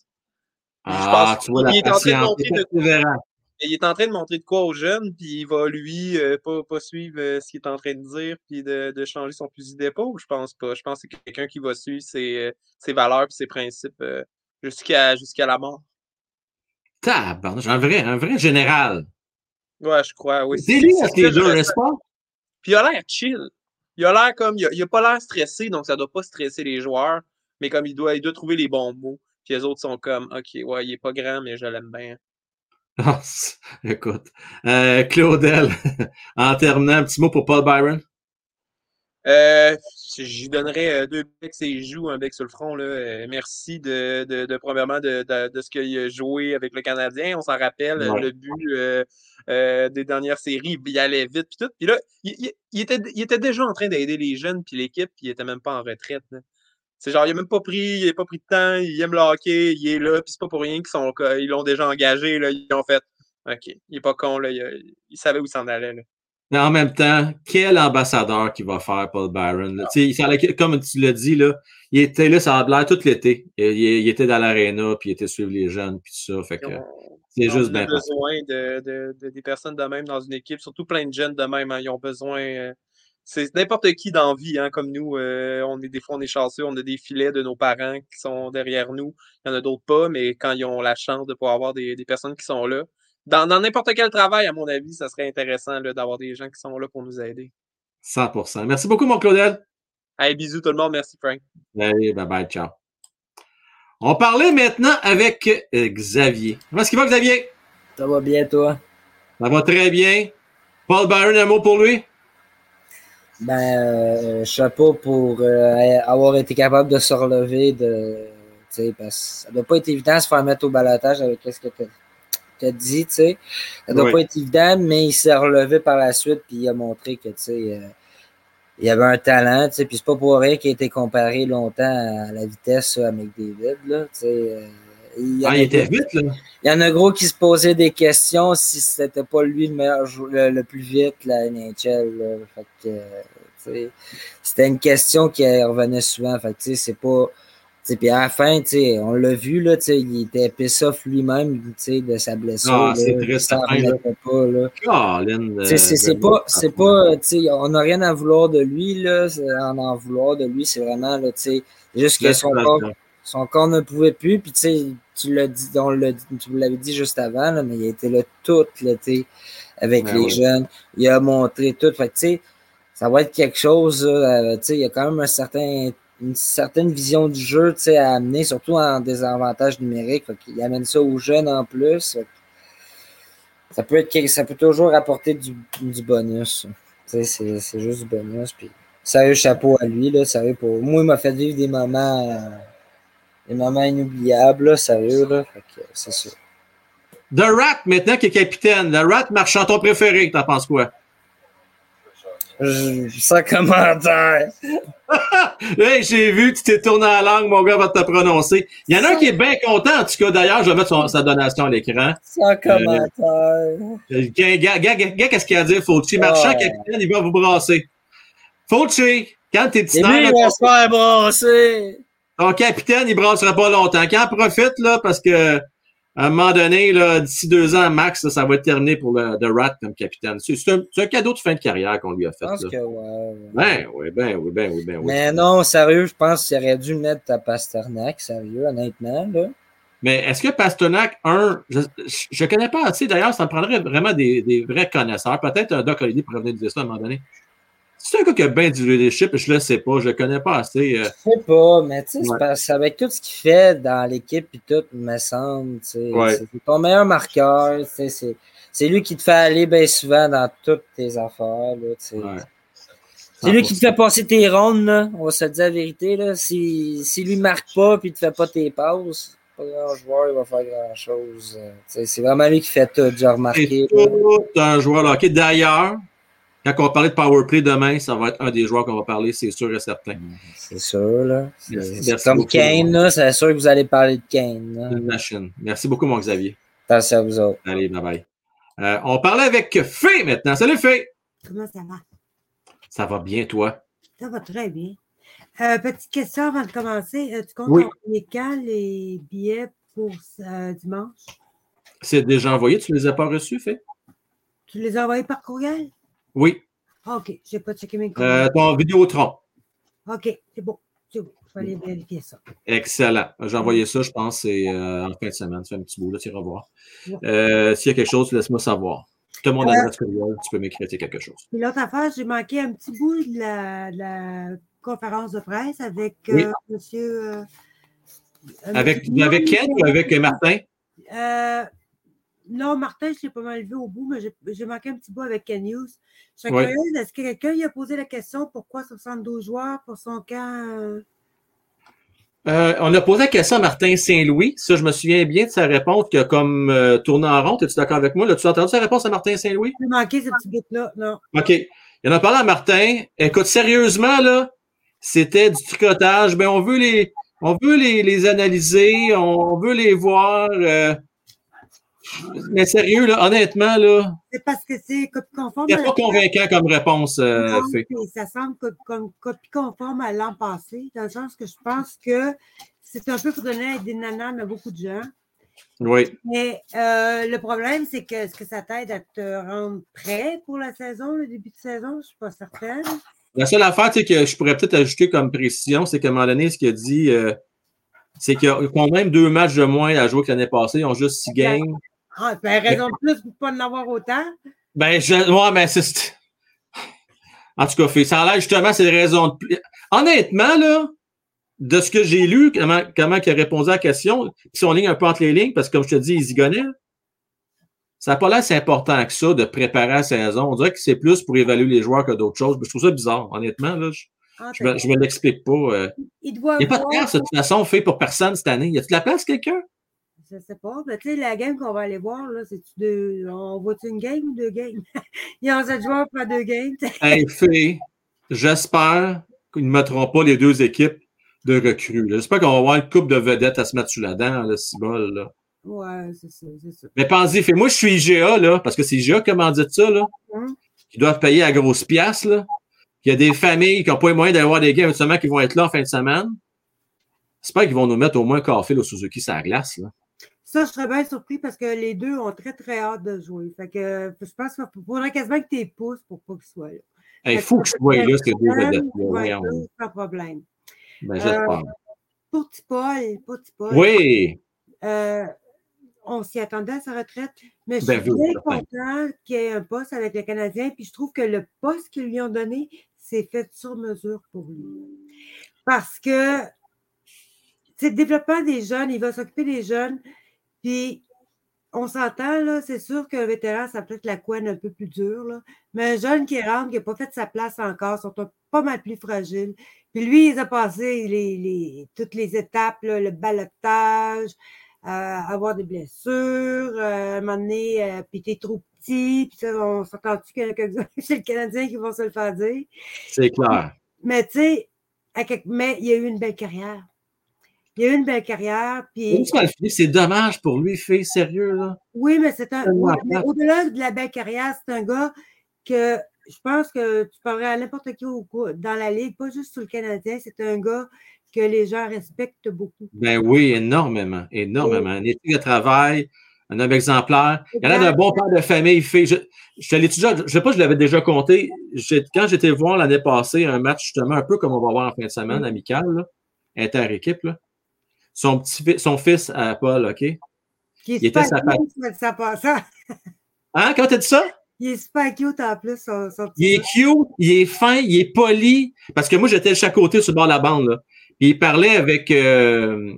Puis je Ah, pense tu vois la qu'il est en train de patience, montrer de persévérant. Il est en train de montrer de quoi aux jeunes, puis il va lui euh, pas, pas suivre euh, ce qu'il est en train de dire, puis de, de changer son fusil d'épaule. Je pense pas. Je pense que c'est quelqu'un qui va suivre ses, euh, ses valeurs et ses principes euh, jusqu'à jusqu'à la mort. Tabarnak, un vrai, un vrai général. Ouais, je crois, oui. C'est lui c'est je deux, n'est-ce pas? Puis il a l'air chill. Il a l'air comme. Il a, il a pas l'air stressé, donc ça doit pas stresser les joueurs. Mais comme il doit, il doit trouver les bons mots. Puis les autres sont comme OK, ouais, il est pas grand, mais je l'aime bien. Écoute. Euh, Claudel, en terminant, un petit mot pour Paul Byron. Euh, j'y donnerais euh, deux becs et joues, un bec sur le front. Là. Merci de, de, de premièrement de, de, de ce qu'il a joué avec le Canadien. On s'en rappelle, Ouais. le but euh, euh, des dernières séries, il allait vite puis tout. Puis là, il, il- il était, il était déjà en train d'aider les jeunes puis l'équipe, puis il était même pas en retraite. là. C'est genre, il a même pas pris, il a pas pris de temps, il aime le hockey, il est là, puis c'est pas pour rien qu'ils sont, ils l'ont déjà engagé, là, ils ont fait. OK, il est pas con, là, il, a- il savait où s'en allait. Là. Mais en même temps, quel ambassadeur qu'il va faire, Paul Byron. là? Ça comme tu l'as dit, là, il était là, ça a l'air tout l'été. Il, il- il était dans l'aréna, puis il était suivre les jeunes, puis tout ça. Fait que c'est juste bien besoin de, de- de- des personnes de même dans une équipe, surtout plein de jeunes de même. hein, ils ont besoin. euh, c'est n'importe qui dans la vie, hein, comme nous. euh, on est, des fois, on est chanceux, on a des filets de nos parents qui sont derrière nous. Il y en a d'autres pas, mais quand ils ont la chance de pouvoir avoir des, des personnes qui sont là, dans dans n'importe quel travail, à mon avis, ça serait intéressant là, d'avoir des gens qui sont là pour nous aider. 100% Merci beaucoup, mon Claudel. Allez, bisous tout le monde. Merci, Frank. Allez, bye bye, ciao. On parlait maintenant avec euh, Xavier. Comment est-ce qu'il va, Xavier? Ça va bien, toi? Ça va très bien. Paul Byron, un mot pour lui? Ben, euh, chapeau pour euh, avoir été capable de se relever, de, parce ça doit pas être évident de se faire mettre au balotage avec ce que tu as dit, tu sais. Ça doit Oui. pas être évident, mais il s'est relevé par la suite, puis il a montré que, tu sais, euh, il y avait un talent, tu sais, puis c'est pas pour rien qu'il a été comparé longtemps à la vitesse à McDavid, là, tu sais. Euh, il y en Ah, a il était qui- vite, là. il y en a gros qui se posaient des questions si c'était pas lui le meilleur le, le plus vite, la NHL. euh, c'était une question qui revenait souvent. Fait que, c'est pas. Puis à la fin, on l'a vu, là, il était piss off lui-même de sa blessure. Ah, c'est triste, sais, C'est euh, pas, c'est pas, on n'a rien à vouloir de lui, là, en en vouloir de lui, c'est vraiment, là, juste que son corps, son corps ne pouvait plus. Puis tu sais, tu l'as dit, on l'a dit- tu l'avais dit juste avant, là, mais il a été là tout l'été avec Ouais, les ouais. jeunes. Il a montré tout. Fait que, tu sais, ça va être quelque chose. euh, tu sais, il y a quand même un certain, une certaine vision du jeu tu sais, à amener, surtout en désavantage numérique. Fait qu'il amène ça aux jeunes en plus. Fait que ça peut être ça peut toujours apporter du, du bonus. Tu sais, c'est c'est juste du bonus. Puis, sérieux chapeau à lui. Là, sérieux pour... Moi, il m'a fait vivre des moments. euh, des moments inoubliables, là, sérieux, là. C'est ça. The Rat, maintenant, qui est capitaine. The Rat, marchand-ton préféré, t'en penses quoi? Je- Sans commentaire. Hey, j'ai vu, tu t'es tourné la langue, mon gars va te prononcer. Il y en a un qui est bien content, en tout cas. D'ailleurs, je vais mettre son- sa donation à l'écran. Sans commentaire. Euh, Gars, gars, qu'est-ce qu'il a à dire, Fauci? Marchand, Ouais. capitaine, il va vous brasser. Fauché, quand t'es lui, il va se faire brasser. Ton capitaine, il brassera pas longtemps. Quand profite, là, parce que à un moment donné, là, d'ici deux ans max, là, ça va être terminé pour le, The Rat comme capitaine. C'est c'est un, c'est un cadeau de fin de carrière qu'on lui a fait. Je pense là. que ouais. Ben oui, ben oui, ben oui, ben oui. Mais non, sérieux, je pense qu'il aurait dû mettre à Pasternak, sérieux, honnêtement. Là. Mais est-ce que Pasternak, un, je ne connais pas assez, d'ailleurs, ça me prendrait vraiment des, des vrais connaisseurs. Peut-être un Doc Holliday pourrait venir dire ça à un moment donné. C'est un gars qui a bien du leadership, je le sais pas, je le connais pas assez. euh. Je sais pas, mais tu sais, c'est Ouais. qu'avec tout ce qu'il fait dans l'équipe et tout, me semble, Ouais. c'est ton meilleur marqueur, c'est, lui qui te fait aller bien souvent dans toutes tes affaires, là, tu sais. Ouais. C'est lui qui te fait passer tes rondes, là. On va se dire la vérité, là. Si, si lui marque pas puis il te fait pas tes passes, pas grand joueur, il va faire grand chose. c'est vraiment lui qui fait tout, j'ai remarqué. C'est là. tout un joueur hockey. D'ailleurs, quand on va parler de powerplay demain, ça va être un des joueurs qu'on va parler, c'est sûr et certain. C'est sûr, là. Merci, merci comme beaucoup. Kane, là. C'est sûr que vous allez parler de Kane, là. Une machine. Merci beaucoup, mon Xavier. Attention à vous autres. Allez, bye bye. Euh, on parlait avec Fé maintenant. Salut Fé! Comment ça va? Ça va bien, toi? Ça va très bien. Euh, petite question avant de commencer. Euh, tu comptes Oui. envoyer quand les billets pour euh, dimanche? C'est déjà envoyé, tu ne les as pas reçus, Fé? Tu les as envoyés par courriel? Oui. Ah, OK. Je n'ai pas checké mes Euh, ton Vidéotron. OK, c'est bon. C'est bon. Je vais aller vérifier ça. Excellent. J'ai envoyé ça, je pense, c'est euh, en fin de semaine. Tu fais un petit bout, là, tu iras voir. Ouais. Euh, S'il y a quelque chose, laisse-moi savoir. Tu as mon Euh, adresse courriel, tu peux m'écrire quelque chose. Puis l'autre affaire, j'ai manqué un petit bout de la, de la conférence de presse avec Oui. euh, monsieur. euh, euh, Avec, monsieur avec Ken ou avec Martin? Non, Martin, je l'ai pas mal vu au bout, mais j'ai- manqué un petit bout avec Ken. Je suis curieuse, est-ce que quelqu'un lui a posé la question pourquoi 72 joueurs pour son camp? euh, Euh, on a posé la question à Martin Saint-Louis. Ça, je me souviens bien de sa réponse qui a comme euh, tourné en rond. Es-tu d'accord avec moi? L'as-tu entendu sa réponse à Martin Saint-Louis? J'ai manqué ce petit bout-là, non. OK. Il en a parlé à Martin. Écoute, sérieusement, là, c'était du tricotage. Ben, on veut les, on veut les, les analyser, on veut les voir. euh. Mais sérieux, là, honnêtement, là, C'est parce que c'est copie conforme. à pas convaincant comme réponse, euh, Non, fait. puis ça semble co- comme copie conforme à l'an passé, dans le sens que je pense que c'est un peu pour donner des nananes à beaucoup de gens. Oui. Mais euh, le problème, c'est que est-ce que ça t'aide à te rendre prêt pour la saison, le début de saison? Je ne suis pas certaine. La seule affaire tu sais, que je pourrais peut-être ajouter comme précision, c'est qu'à un moment donné, ce qu'il a dit, euh, c'est qu'ils ont quand même deux matchs de moins à jouer que l'année passée. Ils ont juste six games. Ah, ben, raison de plus pour ne pas en avoir autant. Ben, je, ouais, mais c'est. En tout cas, fait, ça a l'air justement, c'est des raisons de plus. Honnêtement, là, de ce que j'ai lu, comment, comment il a répondu à la question, puis on ligne un peu entre les lignes, parce que comme je te dis, ils y gonnaient. Ça n'a pas l'air si important que ça de préparer la saison. On dirait que c'est plus pour évaluer les joueurs que d'autres choses. Mais je trouve ça bizarre, honnêtement. Là, je Ah, je me, l'explique pas. euh. Il doit Il n'y a pas de place, de toute façon, fait pour personne cette année. Y a-t-il de la place, quelqu'un? Je sais pas. Ben, tu sais, la game qu'on va aller voir, là, c'est deux. On voit-tu une game ou deux games? Il y a 7 joueurs pour deux games. Hey, fait, j'espère qu'ils ne mettront pas les deux équipes de recrues. J'espère qu'on va avoir une coupe de vedettes à se mettre sous la dent, là, si bol, là. Ouais, c'est ça, c'est ça. Mais pensez, fait, moi, je suis IGA, là, parce que c'est IGA a dit ça, là, Hum. qui doivent payer à grosse pièce, là. Il y a des familles qui n'ont pas les moyens d'aller voir des games, seulement qui vont être là en fin de semaine. J'espère qu'ils vont nous mettre au moins un café au Suzuki sur la glace, là. Ça, je serais bien surpris parce que les deux ont très, très hâte de jouer. Fait que je pense qu'il faudrait quasiment que tu les pousses pour pas qu'ils soient là. Il faut que je sois là, ces deux vedettes Sans problème. Ben, j'espère. Pour Petit Paul, pour Paul, Oui! euh, on s'y attendait à sa retraite, mais je Ben suis bien content qu'il y ait un poste avec le Canadien, puis je trouve que le poste qu'ils lui ont donné, c'est fait sur mesure pour lui. Parce que c'est le développement des jeunes, il va s'occuper des jeunes, puis on s'entend, là, c'est sûr qu'un vétéran, ça peut être la couenne un peu plus dure, là, mais un jeune qui rentre, qui n'a pas fait sa place encore, sont pas mal plus fragiles. Puis lui, il a passé les, les- toutes les étapes, là, le balotage, euh, avoir des blessures, euh, à un moment donné, euh, puis t'es trop petit, puis ça, on s'entend-tu qu'il y en a quelques-uns chez le Canadien qui vont se le faire dire? C'est clair. Mais tu sais, mais il y a eu une belle carrière. Il a eu une belle carrière, puis? C'est dommage pour lui, fait sérieux, là. oui, mais c'est un. Oui. Au-delà de la belle carrière, c'est un gars que je pense que tu parlerais à n'importe qui au dans la Ligue, pas juste sur le Canadien. C'est un gars que les gens respectent beaucoup. Ben oui, énormément, énormément. Un éthique de travail, un homme exemplaire. Il y en a d'un bon père de famille. Fait, je, je je sais pas, je l'avais déjà compté. Quand j'étais voir l'année passée un match justement un peu comme on va voir en fin de semaine, amical, là, inter-équipe, là. Son petit son fils à Paul, OK? Qui est Il était sa cute. Hein? Comment t'as dit ça? Il est super cute en plus, son, son petit Il est cute, il est fin, il est poli. Parce que moi, j'étais de chaque côté sur le bord de la bande. Là. Puis il parlait avec euh,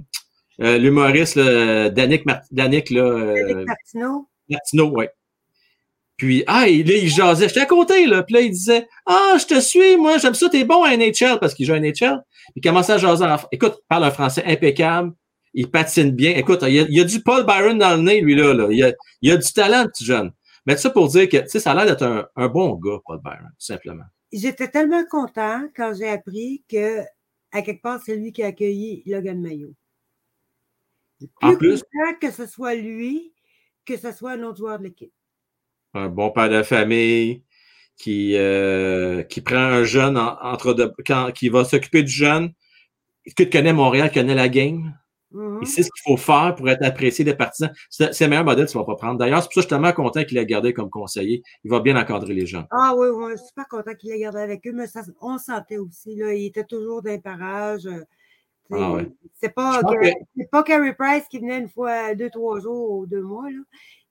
euh, l'humoriste Danick, Mart- Danick là, euh, Martineau. Martineau, ouais. Puis, ah, il, là, il jasait. J'étais à côté, là. Puis là, il disait, ah, je te suis, moi, j'aime ça, t'es bon à NHL, parce qu'il joue à NHL. Il commençait à jaser. en- Écoute, il parle un français impeccable. Il patine bien. Écoute, il y a, il y a du Paul Byron dans le nez, lui, là. là. Il, a, il a du talent, le petit jeune. Mais ça pour dire que, tu sais, ça a l'air d'être un, un bon gars, Paul Byron, tout simplement. J'étais tellement content quand j'ai appris que, à quelque part, c'est lui qui a accueilli Logan Mayo. En Plus plus- content que ce soit lui que ce soit un autre joueur de l'équipe. un bon père de famille qui, euh, qui prend un jeune en- entre de, quand, qui va s'occuper du jeune, que connaît Montréal, connaît la game. Mhm. Il sait ce qu'il faut faire pour être apprécié des partisans. C'est le meilleur modèle que tu vas pas prendre. D'ailleurs, c'est pour ça que je suis tellement content qu'il l'ait gardé comme conseiller. Il va bien encadrer les gens. Ah oui, oui, je suis super content qu'il ait gardé avec eux, mais ça, on sentait aussi. Là, il était toujours dans les parages. euh, Ah ouais. C'est pas, que- c'est pas Carey Price qui venait une fois, deux, trois jours ou deux mois. Là.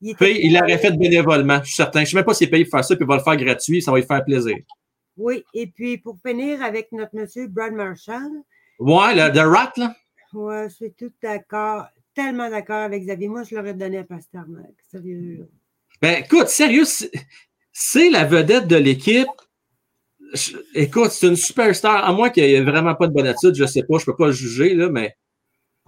Il, était- Puis, il l'aurait fait bénévolement, je suis certain. Je ne sais même pas s'il est payé pour faire ça, puis il va le faire gratuit, ça va lui faire plaisir. Oui, et puis pour finir avec notre monsieur Brad Marshall, Ouais, le The Rat, là. ouais, je suis tout d'accord, tellement d'accord avec Xavier. Moi, je l'aurais donné à Pasternak. Sérieux. là. Ben, écoute, sérieux, c'est- la vedette de l'équipe. Écoute, c'est une superstar. À moins qu'il n'y ait vraiment pas de bonne attitude, je sais pas, je peux pas le juger, là, mais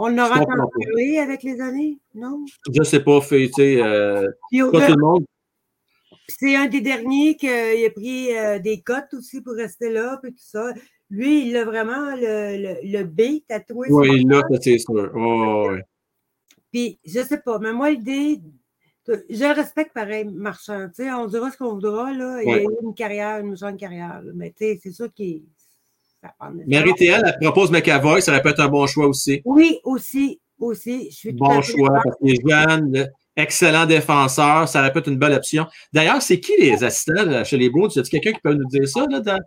On comprends entendu parler avec les années, non? je sais pas, fait, tu sais, euh, pas tout le monde. C'est un des derniers qui a pris euh, des cotes aussi pour rester là, puis tout ça. Lui, il a vraiment le, le, le B tatoué. Oui, corps. ça, c'est sûr. Ouais, ouais. Puis, je sais pas, mais moi, l'idée, je respecte pareil, Marchand. Tu sais, on dira ce qu'on voudra, là. Il a eu une carrière, une jeune carrière. là. Mais tu sais, c'est sûr qu'il. Ça de- Marie-Théelle, elle propose McAvoy, ça aurait pu être un bon choix aussi. Oui, aussi, aussi. Je suis Bon choix, parce jeune, le- excellent défenseur, ça aurait pu être une belle option. D'ailleurs, c'est qui les assistants là, chez les Bruins? Y a quelqu'un qui peut nous dire ça là, dans,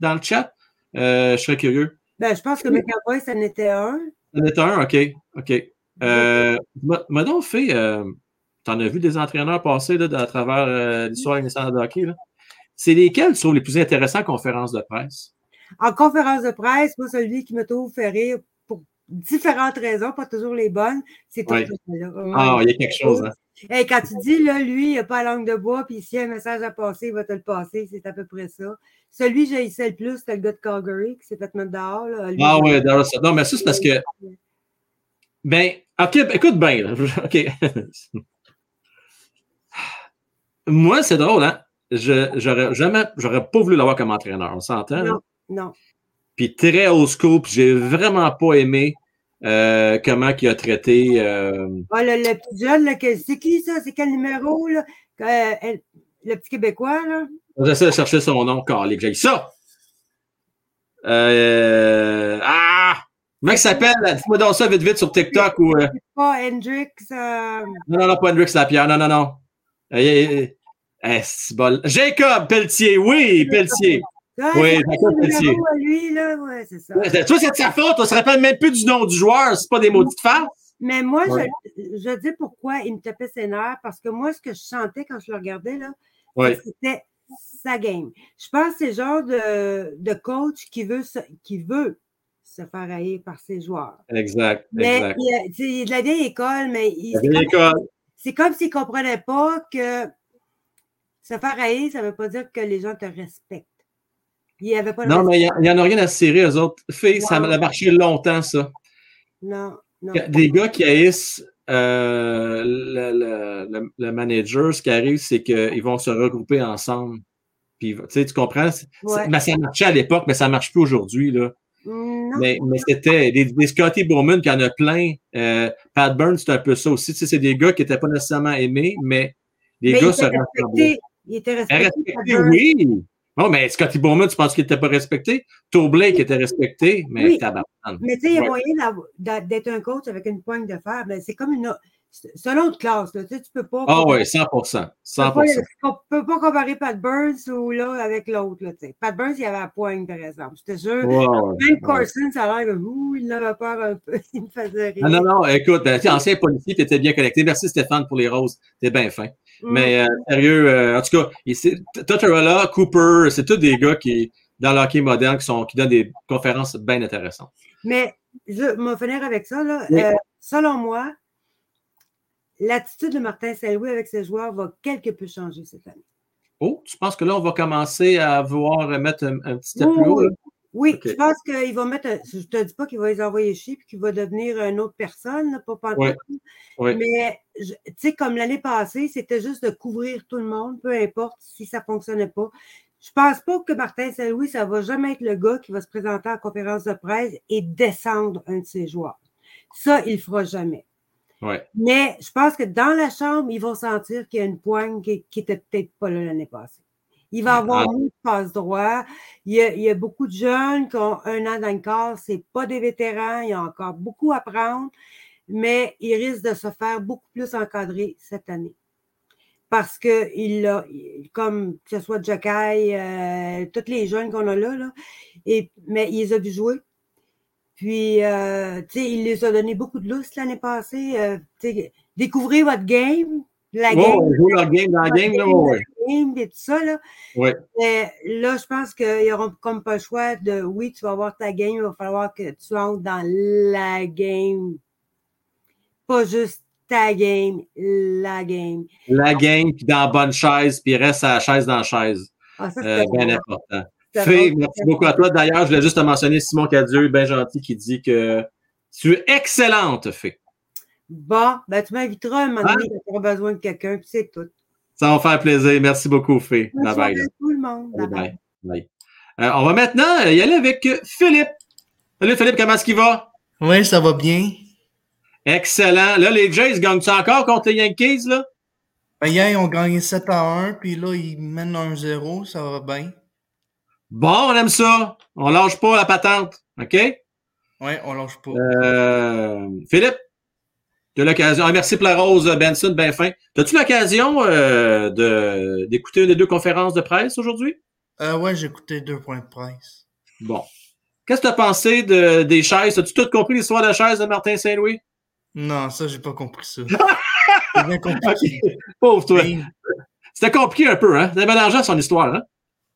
dans le chat? Euh, je serais curieux. Ben, je pense que McAvoy, ça en était un. C'en est un, OK. OK. Euh, m'a m'a donc fait. Euh, T'en as vu des entraîneurs passer là, à travers euh, l'histoire nationale de hockey. là? C'est lesquels tu trouves les plus intéressants en conférence de presse? En conférence de presse, moi, celui qui me trouve fait rire pour différentes raisons, pas toujours les bonnes, c'est Ouais. tout là. Ah, il y a quelque chose. Hein? Hey, quand tu dis, là, lui, il n'a pas la langue de bois, puis s'il y a un message à passer, il va te le passer, c'est à peu près ça. Celui que j'ai le plus, c'était le gars de Calgary qui s'est fait mettre dehors. Là. Lui, Ah ouais, d'ailleurs, ça. Non, mais ça, c'est parce que. Ben, OK, écoute bien. OK. Moi, c'est drôle, hein? Je, j'aurais jamais, j'aurais pas voulu l'avoir comme entraîneur, on s'entend? Non. Puis très old school, j'ai vraiment pas aimé euh, comment il a traité. euh, Ah, le, le petit jeune, c'est qui ça? C'est quel numéro? Là? Euh, le petit Québécois, là? J'essaie de chercher son nom, Carly, j'ai ça. Euh, ah! Comment il s'appelle? Dis-moi donc ça vite vite sur TikTok ou. pas Hendrix. Non, non, non, pas Hendrix Lapierre. Non, non, non. Bol. Jacob Pelletier, oui, Pelletier. Ah, Oui, c'est? Ouais, ça. Ouais, Toi, c'est de sa faute. On se rappelle même plus du nom du joueur. C'est pas des maudites farces. Mais moi, Ouais. je, je dis pourquoi il me tapait ses nerfs, parce que moi, ce que je sentais quand je le regardais, là, c'était sa game. Je pense que c'est le genre de, de coach qui veut, se, qui veut se faire haïr par ses joueurs. Exact, Mais exact. il, il est de la vieille école, mais c'est comme s'il ne comprenait pas que se faire haïr, ça ne veut pas dire que les gens te respectent. Il n'y avait pas Non, mais il n'y en a rien à se serrer, eux autres. Fait, ça a marché longtemps, ça. Non, non. Des gars qui haïssent euh, le, le- le- manager, ce qui arrive, c'est qu'ils vont se regrouper ensemble. Puis, tu sais, tu comprends? Ouais. mais ça marchait à l'époque, mais ça ne marche plus aujourd'hui. là. Non. Mais, mais c'était des, des Scotty Bowman qui en a plein. Euh, Pat Burns, c'est un peu ça aussi. Tu sais, c'est des gars qui n'étaient pas nécessairement aimés, mais les Mais gars se était rassemblaient. respecté. Il était respecté. Respecté, Pat Burns. oui. Non, mais Scotty Bowman, tu penses qu'il n'était pas respecté? Blake était respecté, mais Oui. tabarnak. Mais tu sais, il y a Ouais. moyen d'être un coach avec une poigne de fer. C'est comme une. autre- C'est une autre classe. Là. Tu sais, tu peux pas. Ah oui, 100 Tu 100 peux pas, on peut pas comparer Pat Burns ou là avec l'autre. Pat Burns, il avait la poigne, par exemple. Je te jure. Même ouais. Carson, ça a l'air ouh, il avait peur un peu. Il me faisait rire. Ah non, non, écoute, sais, ancien policier, tu étais bien connecté. Merci Stéphane pour les roses. T'es bien fin. Mais euh, sérieux, euh, en tout cas, Tortorella, Cooper, c'est tous des gars qui, dans le hockey moderne, qui, sont, qui donnent des conférences bien intéressantes. Mais je vais finir avec ça. Là. Oui. Euh, selon moi, l'attitude de Martin Saint-Louis avec ses joueurs va quelque peu changer cette année. Oh, tu penses que là, on va commencer à vouloir mettre un, un petit step Oui, plus haut? là? Oui, je pense qu'il va mettre. Je te dis pas qu'il va les envoyer chier puis qu'il va devenir une autre personne, là, pas pantoute. Ouais, ouais. Mais tu sais, comme l'année passée, c'était juste de couvrir tout le monde, peu importe si ça ne fonctionnait pas. Je pense pas que Martin Saint-Louis, ça va jamais être le gars qui va se présenter en conférence de presse et descendre un de ses joueurs. Ça, il le fera jamais. Ouais. Mais je pense que dans la chambre, ils vont sentir qu'il y a une poigne qui, qui était peut-être pas là l'année passée. Il va avoir Ah. passe droit. Il y, a, il y a beaucoup de jeunes qui ont un an dans le corps. Ce pas des vétérans. Il y a encore beaucoup à apprendre. Mais ils risquent de se faire beaucoup plus encadrer cette année. Parce que il a, comme que ce soit Jacky, euh, tous les jeunes qu'on a là, là et, mais il les a vus jouer. Puis, euh, tu sais, il les a donné beaucoup de lousse l'année passée. Euh, découvrez votre game, la game, on joue leur game dans la game, là, ouais, et tout ça. Là. Ouais. Mais là, je pense qu'ils n'auront comme pas le choix de oui, tu vas avoir ta game, il va falloir que tu entres dans la game. Pas juste ta game, la game. La game, puis dans la bonne chaise, puis reste à la chaise dans la chaise. Ah, ça, Euh, bien important. Fé, merci beaucoup à toi. D'ailleurs, je voulais juste te mentionner Simon Cadieux, bien gentil, qui dit que tu es excellente, Fé. Bon, ben, tu m'inviteras un moment Hein? donné quand tu auras besoin de quelqu'un, puis c'est tout. Ça va me faire plaisir. Merci beaucoup, Fé. Bonne Bye bye. à tout le monde. Bye Bye bye. Euh, on va maintenant y aller avec Philippe. Salut Philippe, comment est-ce qu'il va? Oui, ça va bien. Excellent. Là, les Jays gagnent-tu encore contre les Yankees, là? Ben, hier, ils ont gagné 7 à 1, puis là, ils mènent 1-0, ça va bien. Bon, on aime ça. On lâche pas la patente. OK? Ouais, on lâche pas. Euh, Philippe, as l'occasion. Ah, merci pour la rose, Benson, bien fin. As-tu l'occasion euh, de- d'écouter une des deux conférences de presse aujourd'hui? Euh, ouais, j'ai écouté deux points de presse. Bon. Qu'est-ce que tu as pensé de, des chaises? As-tu tout compris l'histoire de chaise de Martin Saint-Louis? Non, ça, j'ai pas compris ça. C'est bien compliqué. Pauvre toi. Mais- C'était compliqué un peu, hein? C'était mélangeant son histoire, hein?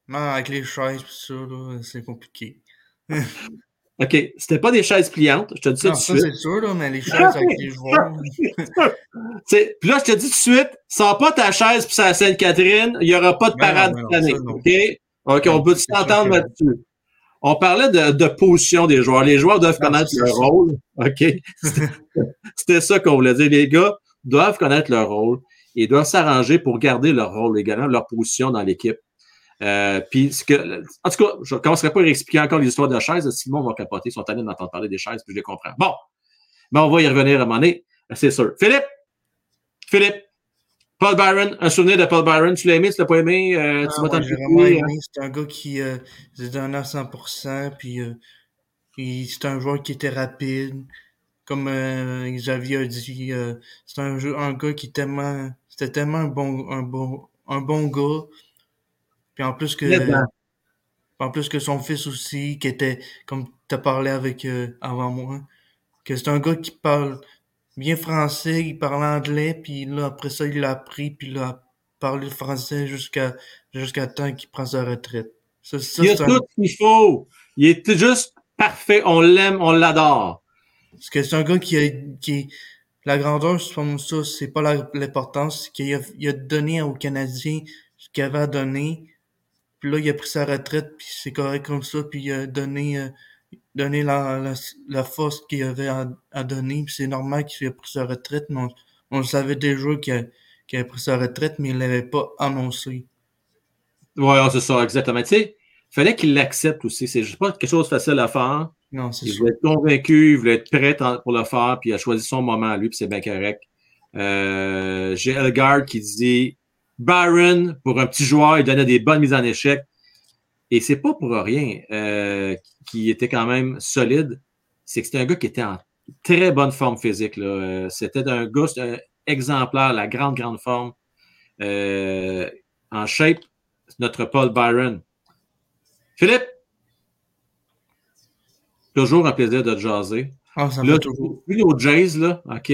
Non, avec les chaises pis ça, là, c'est compliqué. OK. C'était pas des chaises pliantes. Je te dis ça Non, tout de ça, suite. c'est sûr, là, mais les chaises avec les joueurs. Puis là, je te dis tout de suite, sors pas ta chaise puis à Sainte-Catherine, il n'y aura pas de Ben non, parade ben non, année. ça. OK? OK, on peut C'est sûr s'entendre là-dessus? On parlait de, de position des joueurs. Les joueurs doivent Non, connaître leur rôle. OK? C'était ça qu'on voulait dire. Les gars doivent connaître leur rôle et doivent s'arranger pour garder leur rôle également, leur position dans l'équipe. Euh, puis ce que, en tout cas, je ne commencerai pas à expliquer encore les histoires de chaises. Simon va capoter. Ils sont d'entendre parler des chaises, puis je les comprends. Bon. Mais on va y revenir à un moment donné, c'est sûr. Philippe! Philippe! Paul Byron, un souvenir de Paul Byron. Tu l'as aimé, tu l'as pas aimé? Euh, tu Ah, vas t'en ouais, j'ai occuper, vraiment aimé. C'est un gars qui euh, s'est donné à 100%, puis euh, c'est un joueur qui était rapide. Comme euh, Xavier a dit, euh, c'est un, gars qui est tellement, c'était tellement un bon, un bon, un bon gars. Puis en plus que, en plus que son fils aussi, qui était, comme tu as parlé avec euh, avant moi, que c'est un gars qui parle bien français, il parle anglais, puis là après ça il l'a appris, puis il a parlé français jusqu'à jusqu'à temps qu'il prend sa retraite. Ça, ça, il a tout ce qu'il faut. Il est juste parfait. On l'aime, on l'adore. Parce que c'est un gars qui a, qui la grandeur, c'est comme ça, c'est pas l'importance, c'est qu'il a, il a donné aux Canadiens ce qu'il avait à donner. Puis là, il a pris sa retraite, puis c'est correct comme ça, puis il a donné, euh, donné la, la, la force qu'il avait à, à donner, puis c'est normal qu'il ait pris sa retraite, mais on, on le savait déjà qu'il a- qu'il avait pris sa retraite, mais il l'avait pas annoncé. Oui, c'est ça, exactement. Tu sais, il fallait qu'il l'accepte aussi. C'est juste pas quelque chose de facile à faire. Non, c'est Il voulait être convaincu, il voulait être prêt pour le faire, puis il a choisi son moment à lui, puis c'est bien correct. Euh, J'ai Elgard qui dit Byron, pour un petit joueur, il donnait des bonnes mises en échec. Et c'est pas pour rien euh, qui était quand même solide. C'est que c'était un gars qui était en très bonne forme physique. Euh, C'était un gars un exemplaire, la grande, grande forme. Euh, en shape, notre Paul Byron. Philippe, toujours un plaisir de te jaser. Ah, ça Là, toujours. nos Jays, là, OK.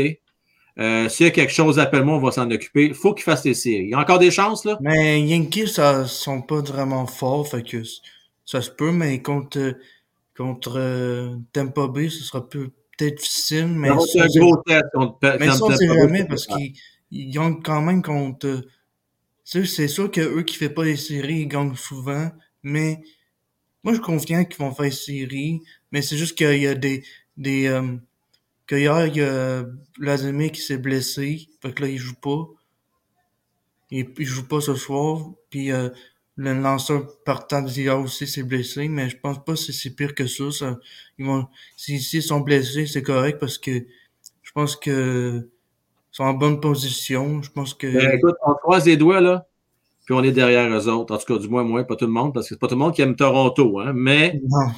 Euh, S'il y a quelque chose, appelle-moi, on va s'en occuper. Il faut qu'il fasse les séries. Il y a encore des chances, là? Mais Yankees, ça sont pas vraiment forts, fait que ça se peut, mais contre, contre euh, Tampa Bay, ce sera peu- peut-être difficile, mais un c'est- gros test contre mais ça, on sait Bay. jamais parce qu'ils ils gagnent quand même contre. c'est sûr que eux qui fait pas les séries, ils gagnent souvent, mais moi je suis confiant qu'ils vont faire les séries, mais c'est juste qu'il y a des. des euh, que hier, il y a Vladimir qui s'est blessé, fait que là, il joue pas. Il, il joue pas ce soir, puis euh, le lanceur partant d'hier aussi s'est blessé, mais je pense pas que c'est pire que ça. ça ils vont, si- s'ils sont blessés, c'est correct parce que je pense que sont en bonne position. Je pense que Ben, écoute, on croise les doigts, là, puis on est derrière eux autres. En tout cas, du moins, moi, pas tout le monde, parce que c'est pas tout le monde qui aime Toronto, hein. Mais non.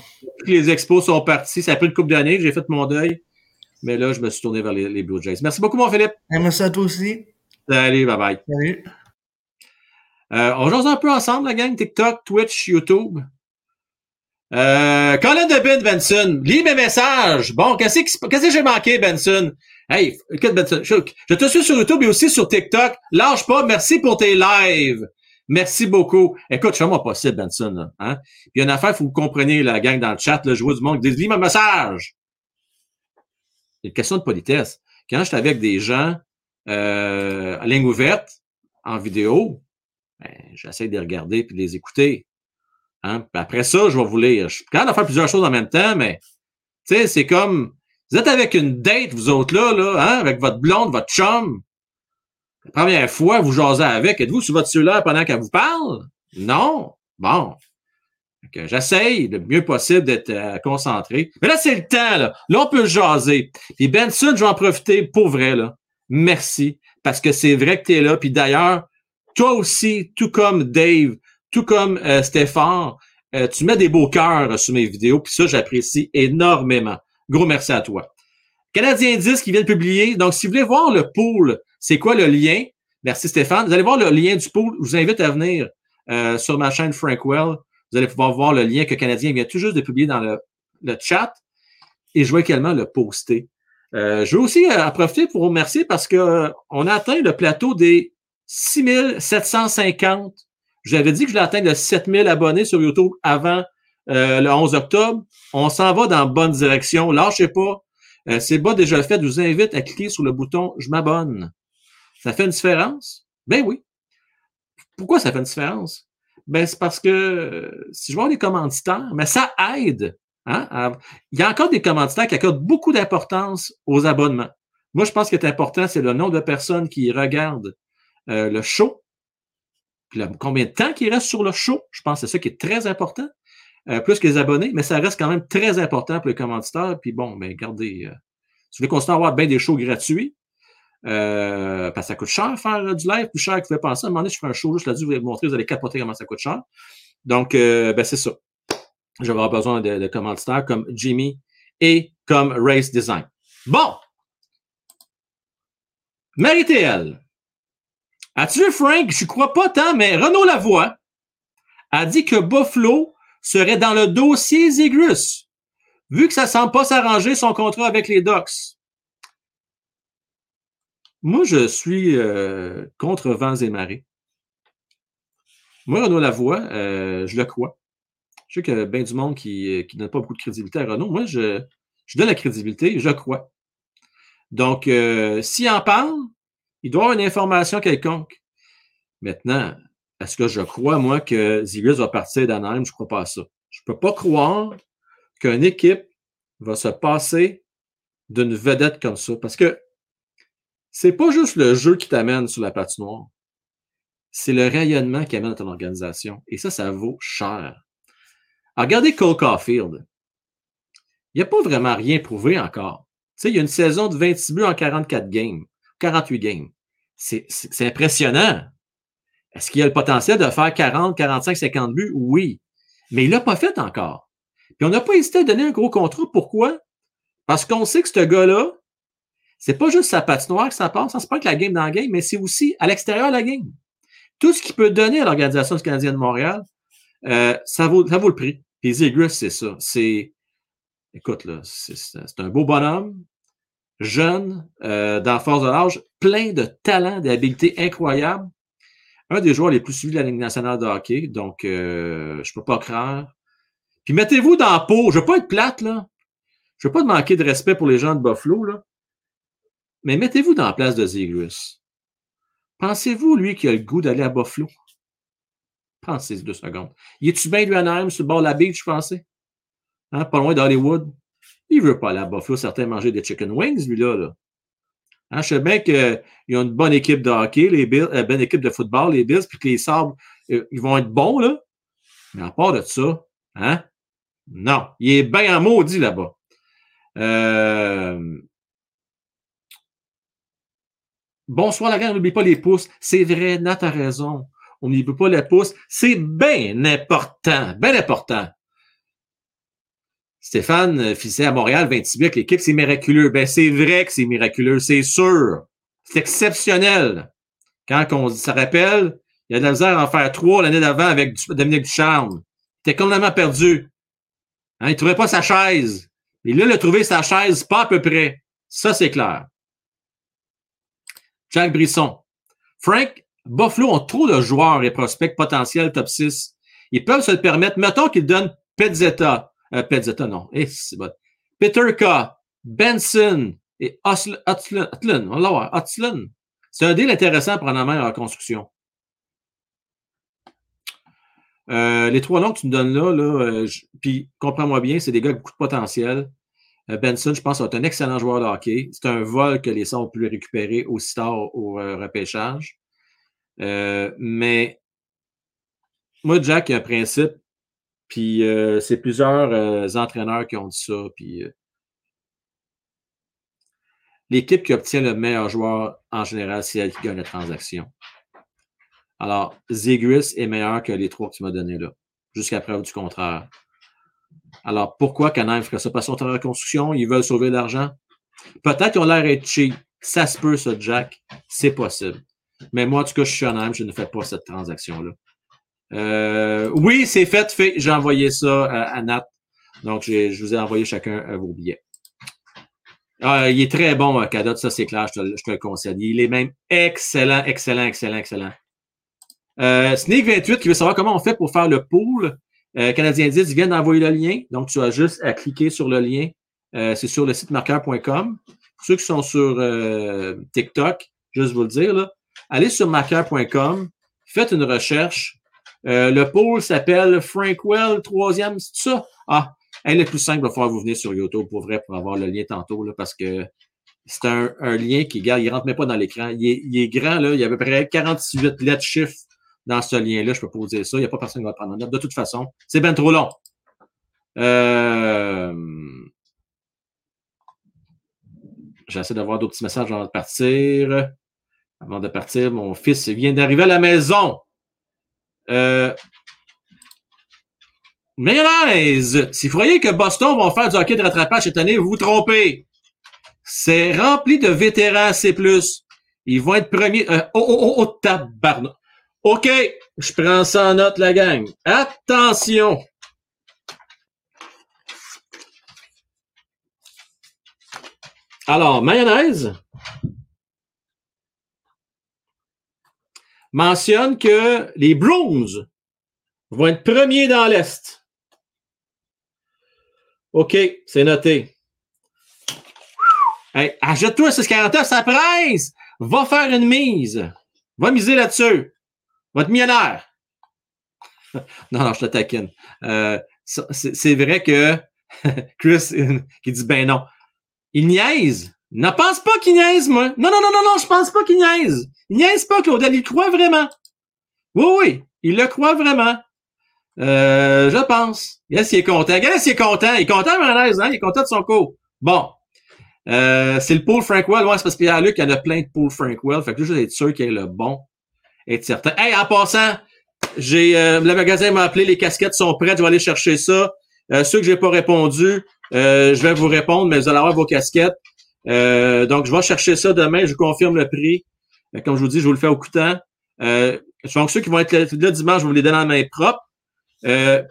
que les expos sont partis, ça a pris une couple d'années, j'ai fait mon deuil. Mais là, je me suis tourné vers les, les Blue Jays. Merci beaucoup, mon Philippe. Hey, merci à toi aussi. Salut, bye bye. Salut. Euh, on jase un peu ensemble, la gang, TikTok, Twitch, YouTube. Euh, Colin de Ben Benson, lis mes messages. Bon, qu'est-ce qu'est-ce que j'ai manqué, Benson? Hey, écoute, Benson, je, je te suis sur YouTube et aussi sur TikTok. Lâche pas, merci pour tes lives. Merci beaucoup. Écoute, fais-moi possible, Benson. Là, hein? Il y a une affaire, il faut que vous compreniez, la gang dans le chat, le joueur du monde, qui dit, lis mes messages. Une question de politesse. Quand je suis avec des gens euh, à ligne ouverte, en vidéo, ben, j'essaie de les regarder puis de les écouter. Hein? Après ça, je vais vous lire. Je suis capable de faire plusieurs choses en même temps, mais c'est comme vous êtes avec une date, vous autres là, là, hein, avec votre blonde, votre chum. La première fois, vous jasez avec. Êtes-vous sur votre cellulaire pendant qu'elle vous parle? Non? Bon. Que J'essaye le mieux possible d'être euh, concentré. Mais là, c'est le temps, là. Là, on peut jaser. Puis Benson, je vais en profiter pour vrai, là. Merci. Parce que c'est vrai que tu es là. Puis d'ailleurs, toi aussi, tout comme Dave, tout comme euh, Stéphane, euh, tu mets des beaux cœurs sur mes vidéos, puis ça, j'apprécie énormément. Gros merci à toi. Canadien 10 qui vient de publier. Donc, si vous voulez voir le pool, c'est quoi le lien? Merci Stéphane. Vous allez voir le lien du pool. Je vous invite à venir euh, sur ma chaîne Frankwell. Vous allez pouvoir voir le lien que Canadien vient tout juste de publier dans le, le chat. Et je vais également le poster. Euh, je veux aussi euh, en profiter pour vous remercier parce que euh, on a atteint le plateau des 6750. J'avais dit que je l'ai atteint de 7000 abonnés sur YouTube avant euh, le 11 octobre. On s'en va dans la bonne direction. Lâchez pas. Euh, c'est pas déjà fait. Je vous invite à cliquer sur le bouton Je m'abonne. Ça fait une différence? Ben oui. Pourquoi ça fait une différence? Ben, c'est parce que si je vois des commanditaires, mais ça aide. Hein? Il y a encore des commanditaires qui accordent beaucoup d'importance aux abonnements. Moi, je pense que est important, c'est le nombre de personnes qui regardent euh, le show, puis combien de temps qui reste sur le show? Je pense que c'est ça qui est très important, euh, plus que les abonnés, mais ça reste quand même très important pour les commanditaires. Puis bon, ben, regardez, euh, si vous voulez continuer à avoir bien des shows gratuits, euh, parce que ça coûte cher faire euh, du live, plus cher que vous pouvez penser. À un moment donné, je fais un show juste là-dessus, je vais vous montrer, vous allez capoter comment ça coûte cher. Donc, euh, ben, c'est ça. Je vais avoir besoin de, de comme Jimmy et comme Race Design. Bon! Marie-Théelle. As-tu Frank? Je crois pas tant, mais Renaud Lavoie a dit que Buffalo serait dans le dossier Zigrus, vu que ça semble pas s'arranger son contrat avec les Ducks. Moi, je suis euh, contre vents et marées. Moi, Renaud Lavoie, euh, je le crois. Je sais qu'il y a bien du monde qui ne donne pas beaucoup de crédibilité à Renaud. Moi, je, donne la crédibilité, je crois. Donc, euh, s'il en parle, il doit avoir une information quelconque. Maintenant, est-ce que je crois, moi, que Ziggles va partir d'Anaheim? Je ne crois pas à ça. Je ne peux pas croire qu'une équipe va se passer d'une vedette comme ça. Parce que c'est pas juste le jeu qui t'amène sur la patinoire. C'est le rayonnement qui amène à ton organisation. Et ça, ça vaut cher. Alors, regardez Cole Caulfield. Il n'a pas vraiment rien prouvé encore. Tu sais, il y a une saison de 26 buts en 44 games, 48 games. C'est impressionnant. Est-ce qu'il a le potentiel de faire 40, 45, 50 buts? Oui. Mais il l'a pas fait encore. Puis on n'a pas hésité à donner un gros contrat. Pourquoi? Parce qu'on sait que ce gars-là, c'est pas juste sa patinoire que ça passe, hein, c'est pas que la game dans la game, mais c'est aussi à l'extérieur de la game. Tout ce qu'il peut donner à l'Organisation du Canadien de Montréal, euh, ça, vaut, ça vaut le prix. Puis Zegras, c'est ça. C'est, écoute, là, c'est, un beau bonhomme, jeune, euh, dans force de l'âge, plein de talent, d'habiletés incroyables. Un des joueurs les plus suivis de la Ligue nationale de hockey, donc euh, je peux pas craindre. Puis mettez-vous dans la peau, je veux pas être plate, là. Je veux pas manquer de respect pour les gens de Buffalo, là. Mais mettez-vous dans la place de Zegras. Pensez-vous, lui, qui a le goût d'aller à Buffalo? Pensez deux secondes. Il est-tu bien, lui, à sur le bord de la beach, pensais? Hein, pas loin d'Hollywood? Il veut pas aller à Buffalo, certains manger des chicken wings, lui-là. Là. Hein, je sais bien qu'ils ont une bonne équipe de hockey, les Bills, une bonne équipe de football, les Bills, puis que les Sabres, euh, ils vont être bons, là. Mais à part de ça, hein? Non. Il est bien en maudit là-bas. Euh... Bonsoir la gang, n'oublie pas les pouces. C'est vrai, Nat a raison. On n'y peut pas les pouces. C'est bien important, bien important. Stéphane euh, Fisset à Montréal, 26 avec l'équipe, c'est miraculeux. Ben, c'est vrai que c'est miraculeux, c'est sûr. C'est exceptionnel. Quand on se rappelle, il y a de la misère à en faire trois l'année d'avant avec Dominique Ducharme. Il était complètement perdu. Hein, il trouvait pas sa chaise. Et là, il a trouvé sa chaise pas à peu près. Ça, c'est clair. Jacques Brisson. Frank, Buffalo ont trop de joueurs et prospects potentiels top 6. Ils peuvent se le permettre. Mettons qu'ils donnent Petzetta. Euh, non. Eh, c'est bon. Peter K. Benson et Otlin. On va. C'est un deal intéressant pour en main en construction. Euh, les trois noms que tu me donnes là, là euh, puis comprends-moi bien, c'est des gars avec beaucoup de potentiel. Euh, Benson, je pense, est un excellent joueur de hockey. C'est un vol que les Saints ont pu récupérer aussi tard au euh, repêchage. Euh, mais moi, Jack, il y a un principe, puis c'est plusieurs entraîneurs qui ont dit ça, puis l'équipe qui obtient le meilleur joueur, en général, c'est elle qui gagne la transaction. Alors, Zegris est meilleur que les trois que tu m'as donnés là, jusqu'à preuve du contraire. Alors, pourquoi Canaim ferait ça? Parce qu'ils sont en reconstruction, ils veulent sauver de l'argent. Peut-être qu'ils ont l'air d'être cheap. Ça se peut, ça, Jack. C'est possible. Mais moi, en tout cas, je suis honnête, je ne fais pas cette transaction-là. Euh, oui, c'est fait, fait. J'ai envoyé ça à, Nat. Donc, je vous ai envoyé chacun euh, vos billets. Ah, il est très bon, euh, ça c'est clair, je te, je te, le conseille. Il est même excellent, excellent, excellent, excellent. Euh, Snake28 qui veut savoir comment on fait pour faire le pool? Euh, Canadien 10 vient d'envoyer le lien. Donc, tu as juste à cliquer sur le lien. Euh, c'est sur le site marqueur.com. Pour ceux qui sont sur euh, TikTok, juste vous le dire, là, allez sur marqueur.com, faites une recherche. Le pôle s'appelle Frankwell, troisième, c'est ça? Ah, elle est plus simple, il va falloir vous venir sur YouTube pour vrai pour avoir le lien tantôt, là, parce que c'est un, lien qui, regarde, il rentre même pas dans l'écran. Il il est grand, là, il y a à peu près 48 lettres chiffres dans ce lien-là. Je peux pas vous dire ça. Il n'y a pas personne qui va prendre en note. De toute façon, c'est bien trop long. Euh... J'essaie d'avoir d'autres petits messages avant de partir. Avant de partir, mon fils vient d'arriver à la maison. Euh... Mayonnaise! Si vous croyez que Boston va faire du hockey de rattrapage cette année, vous vous trompez. C'est rempli de vétérans C+. Ils vont être premiers. Euh, oh, oh, oh, oh, tabarnak. OK, je prends ça en note, la gang. Attention! Alors, mayonnaise mentionne que les Blues vont être premiers dans l'Est. OK, c'est noté. Hey, achète-toi 649, ça presse! Va faire une mise. Va miser là-dessus. Votre millionnaire. non, non, je te taquine. Euh, c'est vrai que Chris qui dit ben non. Il niaise. Ne pense pas qu'il niaise, moi. Non, non, non, non, non, je pense pas qu'il niaise. Il niaise pas, Claudel. Il croit vraiment. Oui, oui, il le croit vraiment. Euh, je pense. Yes, il est content. Yes, il est content. Il est content, Mayonnaise, hein? Il est content de son cours. Bon. Euh, c'est le pool Frankwell. Ouais, c'est parce qu'il y a Luc, il y en a plein de pool Frankwell. Fait que juste être sûr qu'il est le bon être certain. Hey, en passant, j'ai euh, le magasin m'a appelé, les casquettes sont prêtes, je vais aller chercher ça. Euh, ceux que j'ai pas répondu, euh, je vais vous répondre, mais vous allez avoir vos casquettes. Donc, je vais chercher ça demain, je vous confirme le prix. Comme je vous dis, je vous le fais au coûtant. Donc, ceux qui vont être là, dimanche, je vais vous les donner en main propre.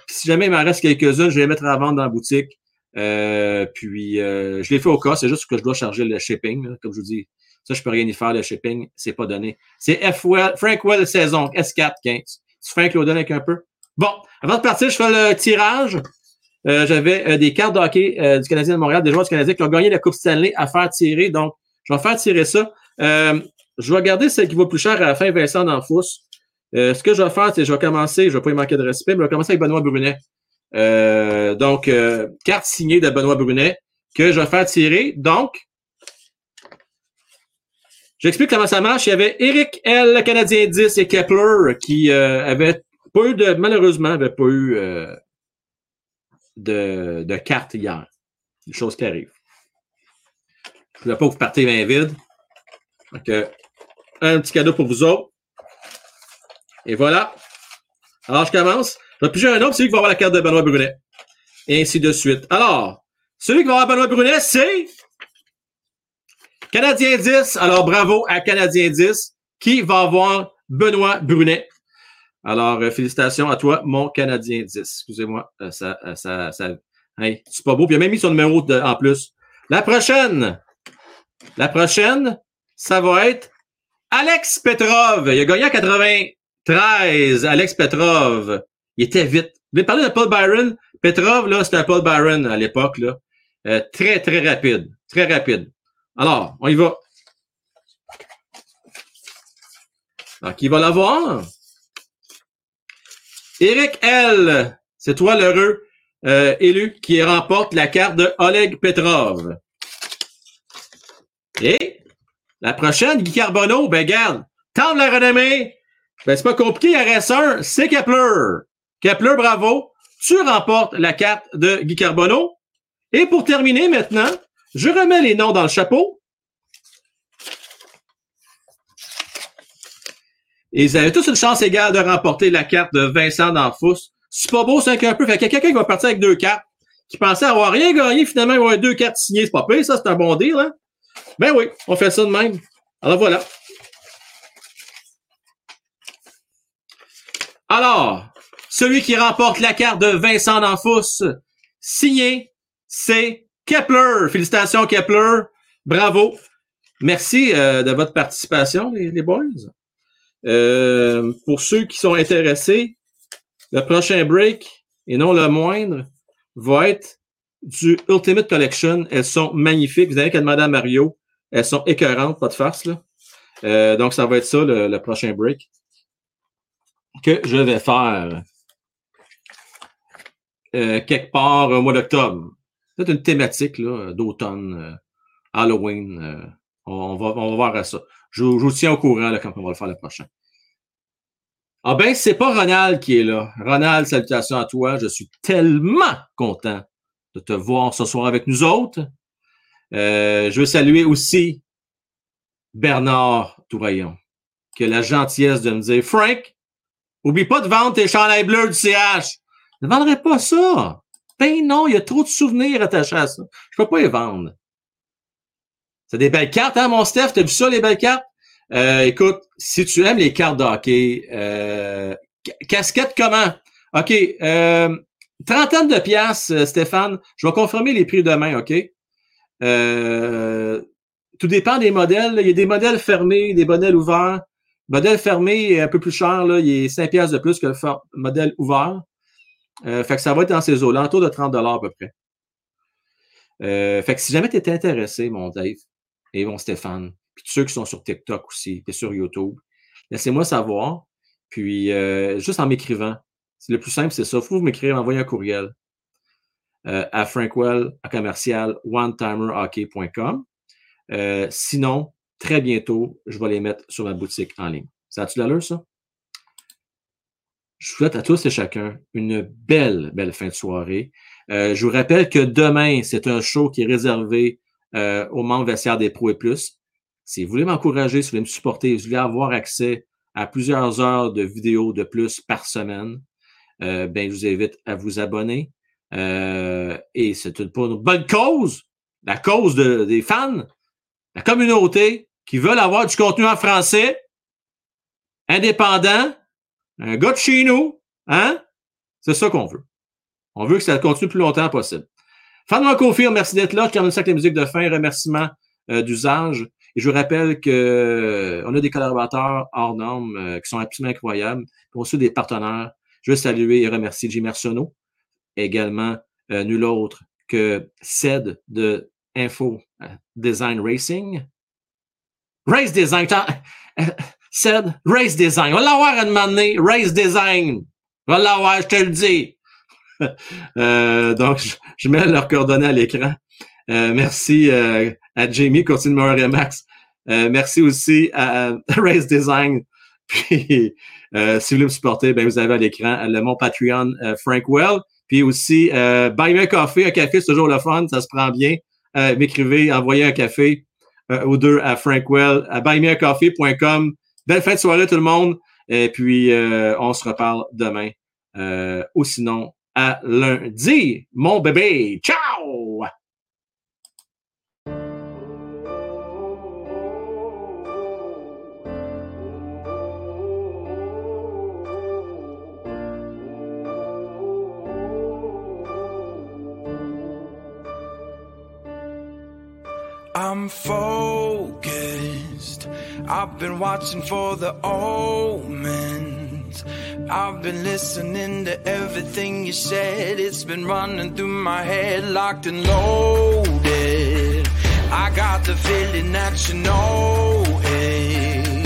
Si jamais il m'en reste quelques-unes, je vais les mettre à vendre dans la boutique. Puis je les fais au cas, c'est juste que je dois charger le shipping. Comme je vous dis, ça, je peux rien y faire, le shipping, c'est pas donné. C'est F-Well, Frankwell saison, S4 15. Tu un Claudel avec un peu? Bon, avant de partir, je fais le tirage. Euh, J'avais euh, des cartes de hockey euh, du Canadien de Montréal, des joueurs du Canadien qui ont gagné la Coupe Stanley à faire tirer. Donc, je vais faire tirer ça. Euh, je vais garder celle qui vaut plus cher à la fin, Vincent D'Anfous. Euh, ce que je vais faire, c'est je vais commencer, je vais pas y manquer de respect, mais je vais commencer avec Benoît Brunet. Euh, donc, carte signée de Benoît Brunet que je vais faire tirer. Donc, j'explique comment ça marche. Il y avait Eric L, le Canadien 10, et Kepler qui euh, avait pas eu de, malheureusement, avait pas eu euh, de, de carte hier. Une chose qui arrive. Je voulais pas que vous partez main vide. Donc, un petit cadeau pour vous autres. Et voilà. Alors, je commence. Je vais un autre, celui qui va avoir la carte de Benoît Brunet. Et ainsi de suite. Alors, celui qui va avoir Benoît Brunet, c'est Canadien 10. Alors, bravo à Canadien 10 qui va avoir Benoît Brunet. Alors, euh, félicitations à toi, mon Canadien 10. Excusez-moi, euh, ça, euh, ça, ça, hey, c'est pas beau. Puis il a même mis son numéro de- en plus. La prochaine, la prochaine, ça va être Alex Petrov. Il a gagné en 93. Alex Petrov. Il était vite. Vous avez parlé de Paul Byron? Petrov, là, c'était un Paul Byron à l'époque, là. Euh, très, très rapide. Très rapide. Alors, on y va. Alors, qui va l'avoir? Eric L. C'est toi l'heureux euh, élu qui remporte la carte de Oleg Petrov. Et la prochaine, Guy Carbonneau, ben garde, tente la renommée. Ben, c'est pas compliqué, il en reste un, c'est Kepler. Kepler, bravo. Tu remportes la carte de Guy Carbonneau. Et pour terminer maintenant, je remets les noms dans le chapeau. Ils avaient tous une chance égale de remporter la carte de Vincent D'Anfous. C'est pas beau, c'est un peu. Fait a quelqu'un qui va partir avec deux cartes, qui pensait avoir rien gagné, finalement, il va avoir deux cartes signées. C'est pas pire, ça, c'est un bon deal, hein? Ben oui, on fait ça de même. Alors voilà. Alors, celui qui remporte la carte de Vincent D'Anfous, signé, c'est Kepler. Félicitations, Kepler. Bravo. Merci euh, de votre participation, les, boys. Euh, pour ceux qui sont intéressés, le prochain break, et non le moindre, va être du Ultimate Collection. Elles sont magnifiques. Vous avez qu'à demander à Mario. Elles sont écœurantes, pas de farce, là. Euh, donc, ça va être ça, le, prochain break que je vais faire quelque part au mois d'octobre. C'est une thématique là, d'automne, euh, Halloween. euh, on, va, on va voir ça. Je, je vous tiens au courant là, quand on va le faire le prochain. Ah ben, c'est pas Ronald qui est là. Ronald, salutations à toi. Je suis tellement content de te voir ce soir avec nous autres. Euh, je veux saluer aussi Bernard Touraillon, qui a la gentillesse de me dire Frank, oublie pas de vendre tes chandails bleus du CH. Ne vendrai pas ça. Ben non, il y a trop de souvenirs attachés à ça. Je peux pas les vendre. C'est des belles cartes, hein, mon Steph? T'as vu ça, les belles cartes? Euh, écoute, si tu aimes les cartes de euh, ca- casquette comment? OK, euh, trentaine de piastres, Stéphane. Je vais confirmer les prix demain, OK? Tout dépend des modèles. Il y a des modèles fermés, des modèles ouverts. Modèle fermé est un peu plus cher, là. Il est 5 piastres de plus que le modèle ouvert. Euh, fait que ça va être dans ces eaux-là, autour de 30 à peu près. Euh, fait que si jamais tu es intéressé, mon Dave et mon Stéphane, puis tous ceux qui sont sur TikTok aussi, et sur YouTube, laissez-moi savoir. Puis euh, juste en m'écrivant. Le plus simple, c'est ça. Faut vous m'écrire, m'envoyer un courriel à frankwell à commercial onetimerhockey.com. Sinon, très bientôt, je vais les mettre sur ma boutique en ligne. Ça a-tu l'allure, ça? Je vous souhaite à tous et chacun une belle, belle fin de soirée. Euh, je vous rappelle que demain, c'est un show qui est réservé euh, aux membres vestiaires des Pro et Plus. Si vous voulez m'encourager, si vous voulez me supporter, si vous voulez avoir accès à plusieurs heures de vidéos de plus par semaine, euh, ben, je vous invite à vous abonner. Euh, et c'est une, une bonne cause, la cause de- des fans, la communauté qui veulent avoir du contenu en français, indépendant, un gars chez nous, hein? C'est ça qu'on veut. On veut que ça continue le plus longtemps possible. Confirme, merci d'être là. Je termine ça avec la musique de fin, remerciement euh, d'usage. Et je vous rappelle que euh, on a des collaborateurs hors normes euh, qui sont absolument incroyables. Puis aussi des partenaires. Je veux saluer et remercier Jim Arsenault, également euh, nul autre que CED de Info euh, Design Racing. Race Design, CED, Race Design. On va l'avoir à demander, Race Design. On va l'avoir, je te le dis. Euh, donc, je, je mets leurs coordonnées à l'écran. Euh, merci euh, à Jamie, continue de Max. Euh, merci aussi à, Race Design. Puis, euh, si vous voulez me supporter, ben, vous avez à l'écran euh, le mon Patreon Frank Well. Puis aussi, euh, buy me a coffee, un café, c'est toujours le fun, ça se prend bien. M'écrivez, envoyez un café ou deux à Frank Well, à buymeacoffee.com. Belle fin de soirée tout le monde. Et puis, euh, on se reparle demain. Euh, ou sinon, à lundi, mon bébé. Ciao! I've been watching for the omens. I've been listening to everything you said. It's been running through my head, locked and loaded. I got the feeling that you know it.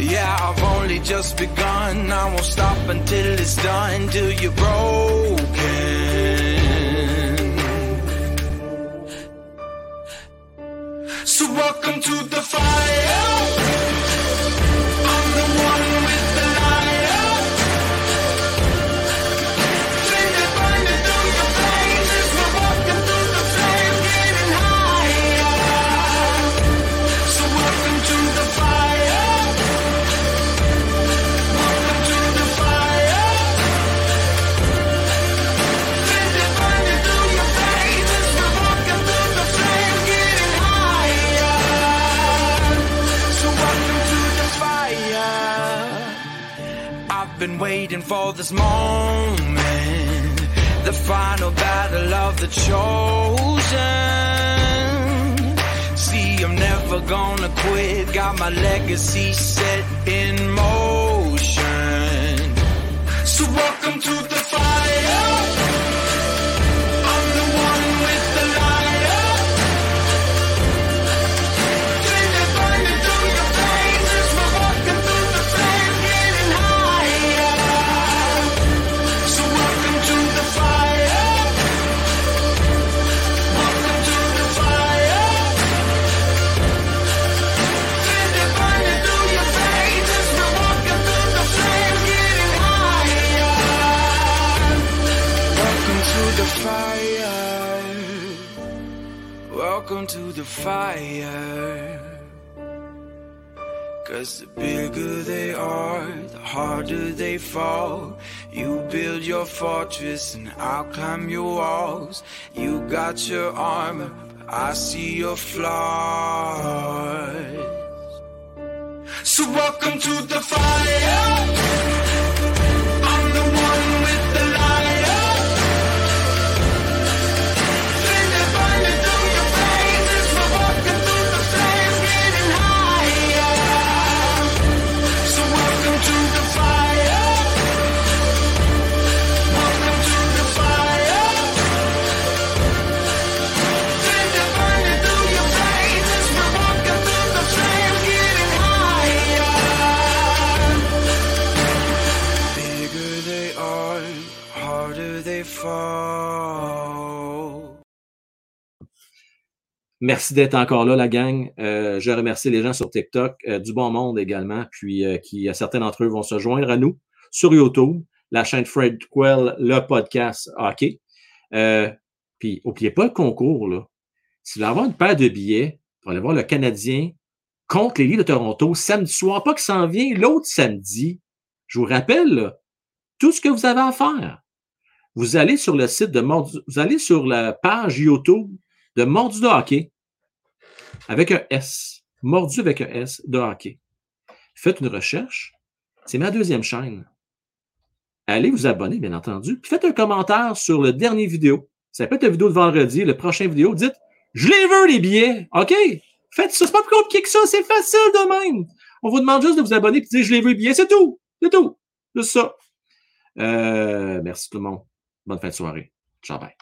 Yeah, I've only just begun. I won't stop until it's done, till you're broken. So welcome to the fire. I've been waiting for this moment, the final battle of the chosen. See, I'm never gonna quit. Got my legacy set in motion. So welcome to the fire. To the fire. Cause the bigger they are, the harder they fall. You build your fortress and I'll climb your walls. You got your armor, but I see your flaws. So welcome to the fire. Merci d'être encore là, la gang. Euh, je remercie les gens sur TikTok, euh, du bon monde également, puis euh, qui, certains d'entre eux vont se joindre à nous sur YouTube, la chaîne Fred Quell, le podcast hockey. Euh, puis, n'oubliez pas le concours, là. Si vous voulez avoir une paire de billets pour aller voir le Canadien contre les Leafs de Toronto samedi soir, pas que s'en vient l'autre samedi. Je vous rappelle, tout ce que vous avez à faire. Vous allez sur le site de vous allez sur la page YouTube de Mordu de hockey avec un S. Mordu avec un S de hockey. Faites une recherche. C'est ma deuxième chaîne. Allez vous abonner, bien entendu. Puis faites un commentaire sur le dernier vidéo. Ça peut être la vidéo de vendredi, le prochain vidéo. Dites, je les veux, les billets. OK? Faites ça. C'est pas plus compliqué que ça. C'est facile de même. On vous demande juste de vous abonner et de dire, je les veux, les billets. C'est tout. C'est tout. Juste ça. Euh, merci tout le monde. Bonne fin de soirée. Ciao, bye.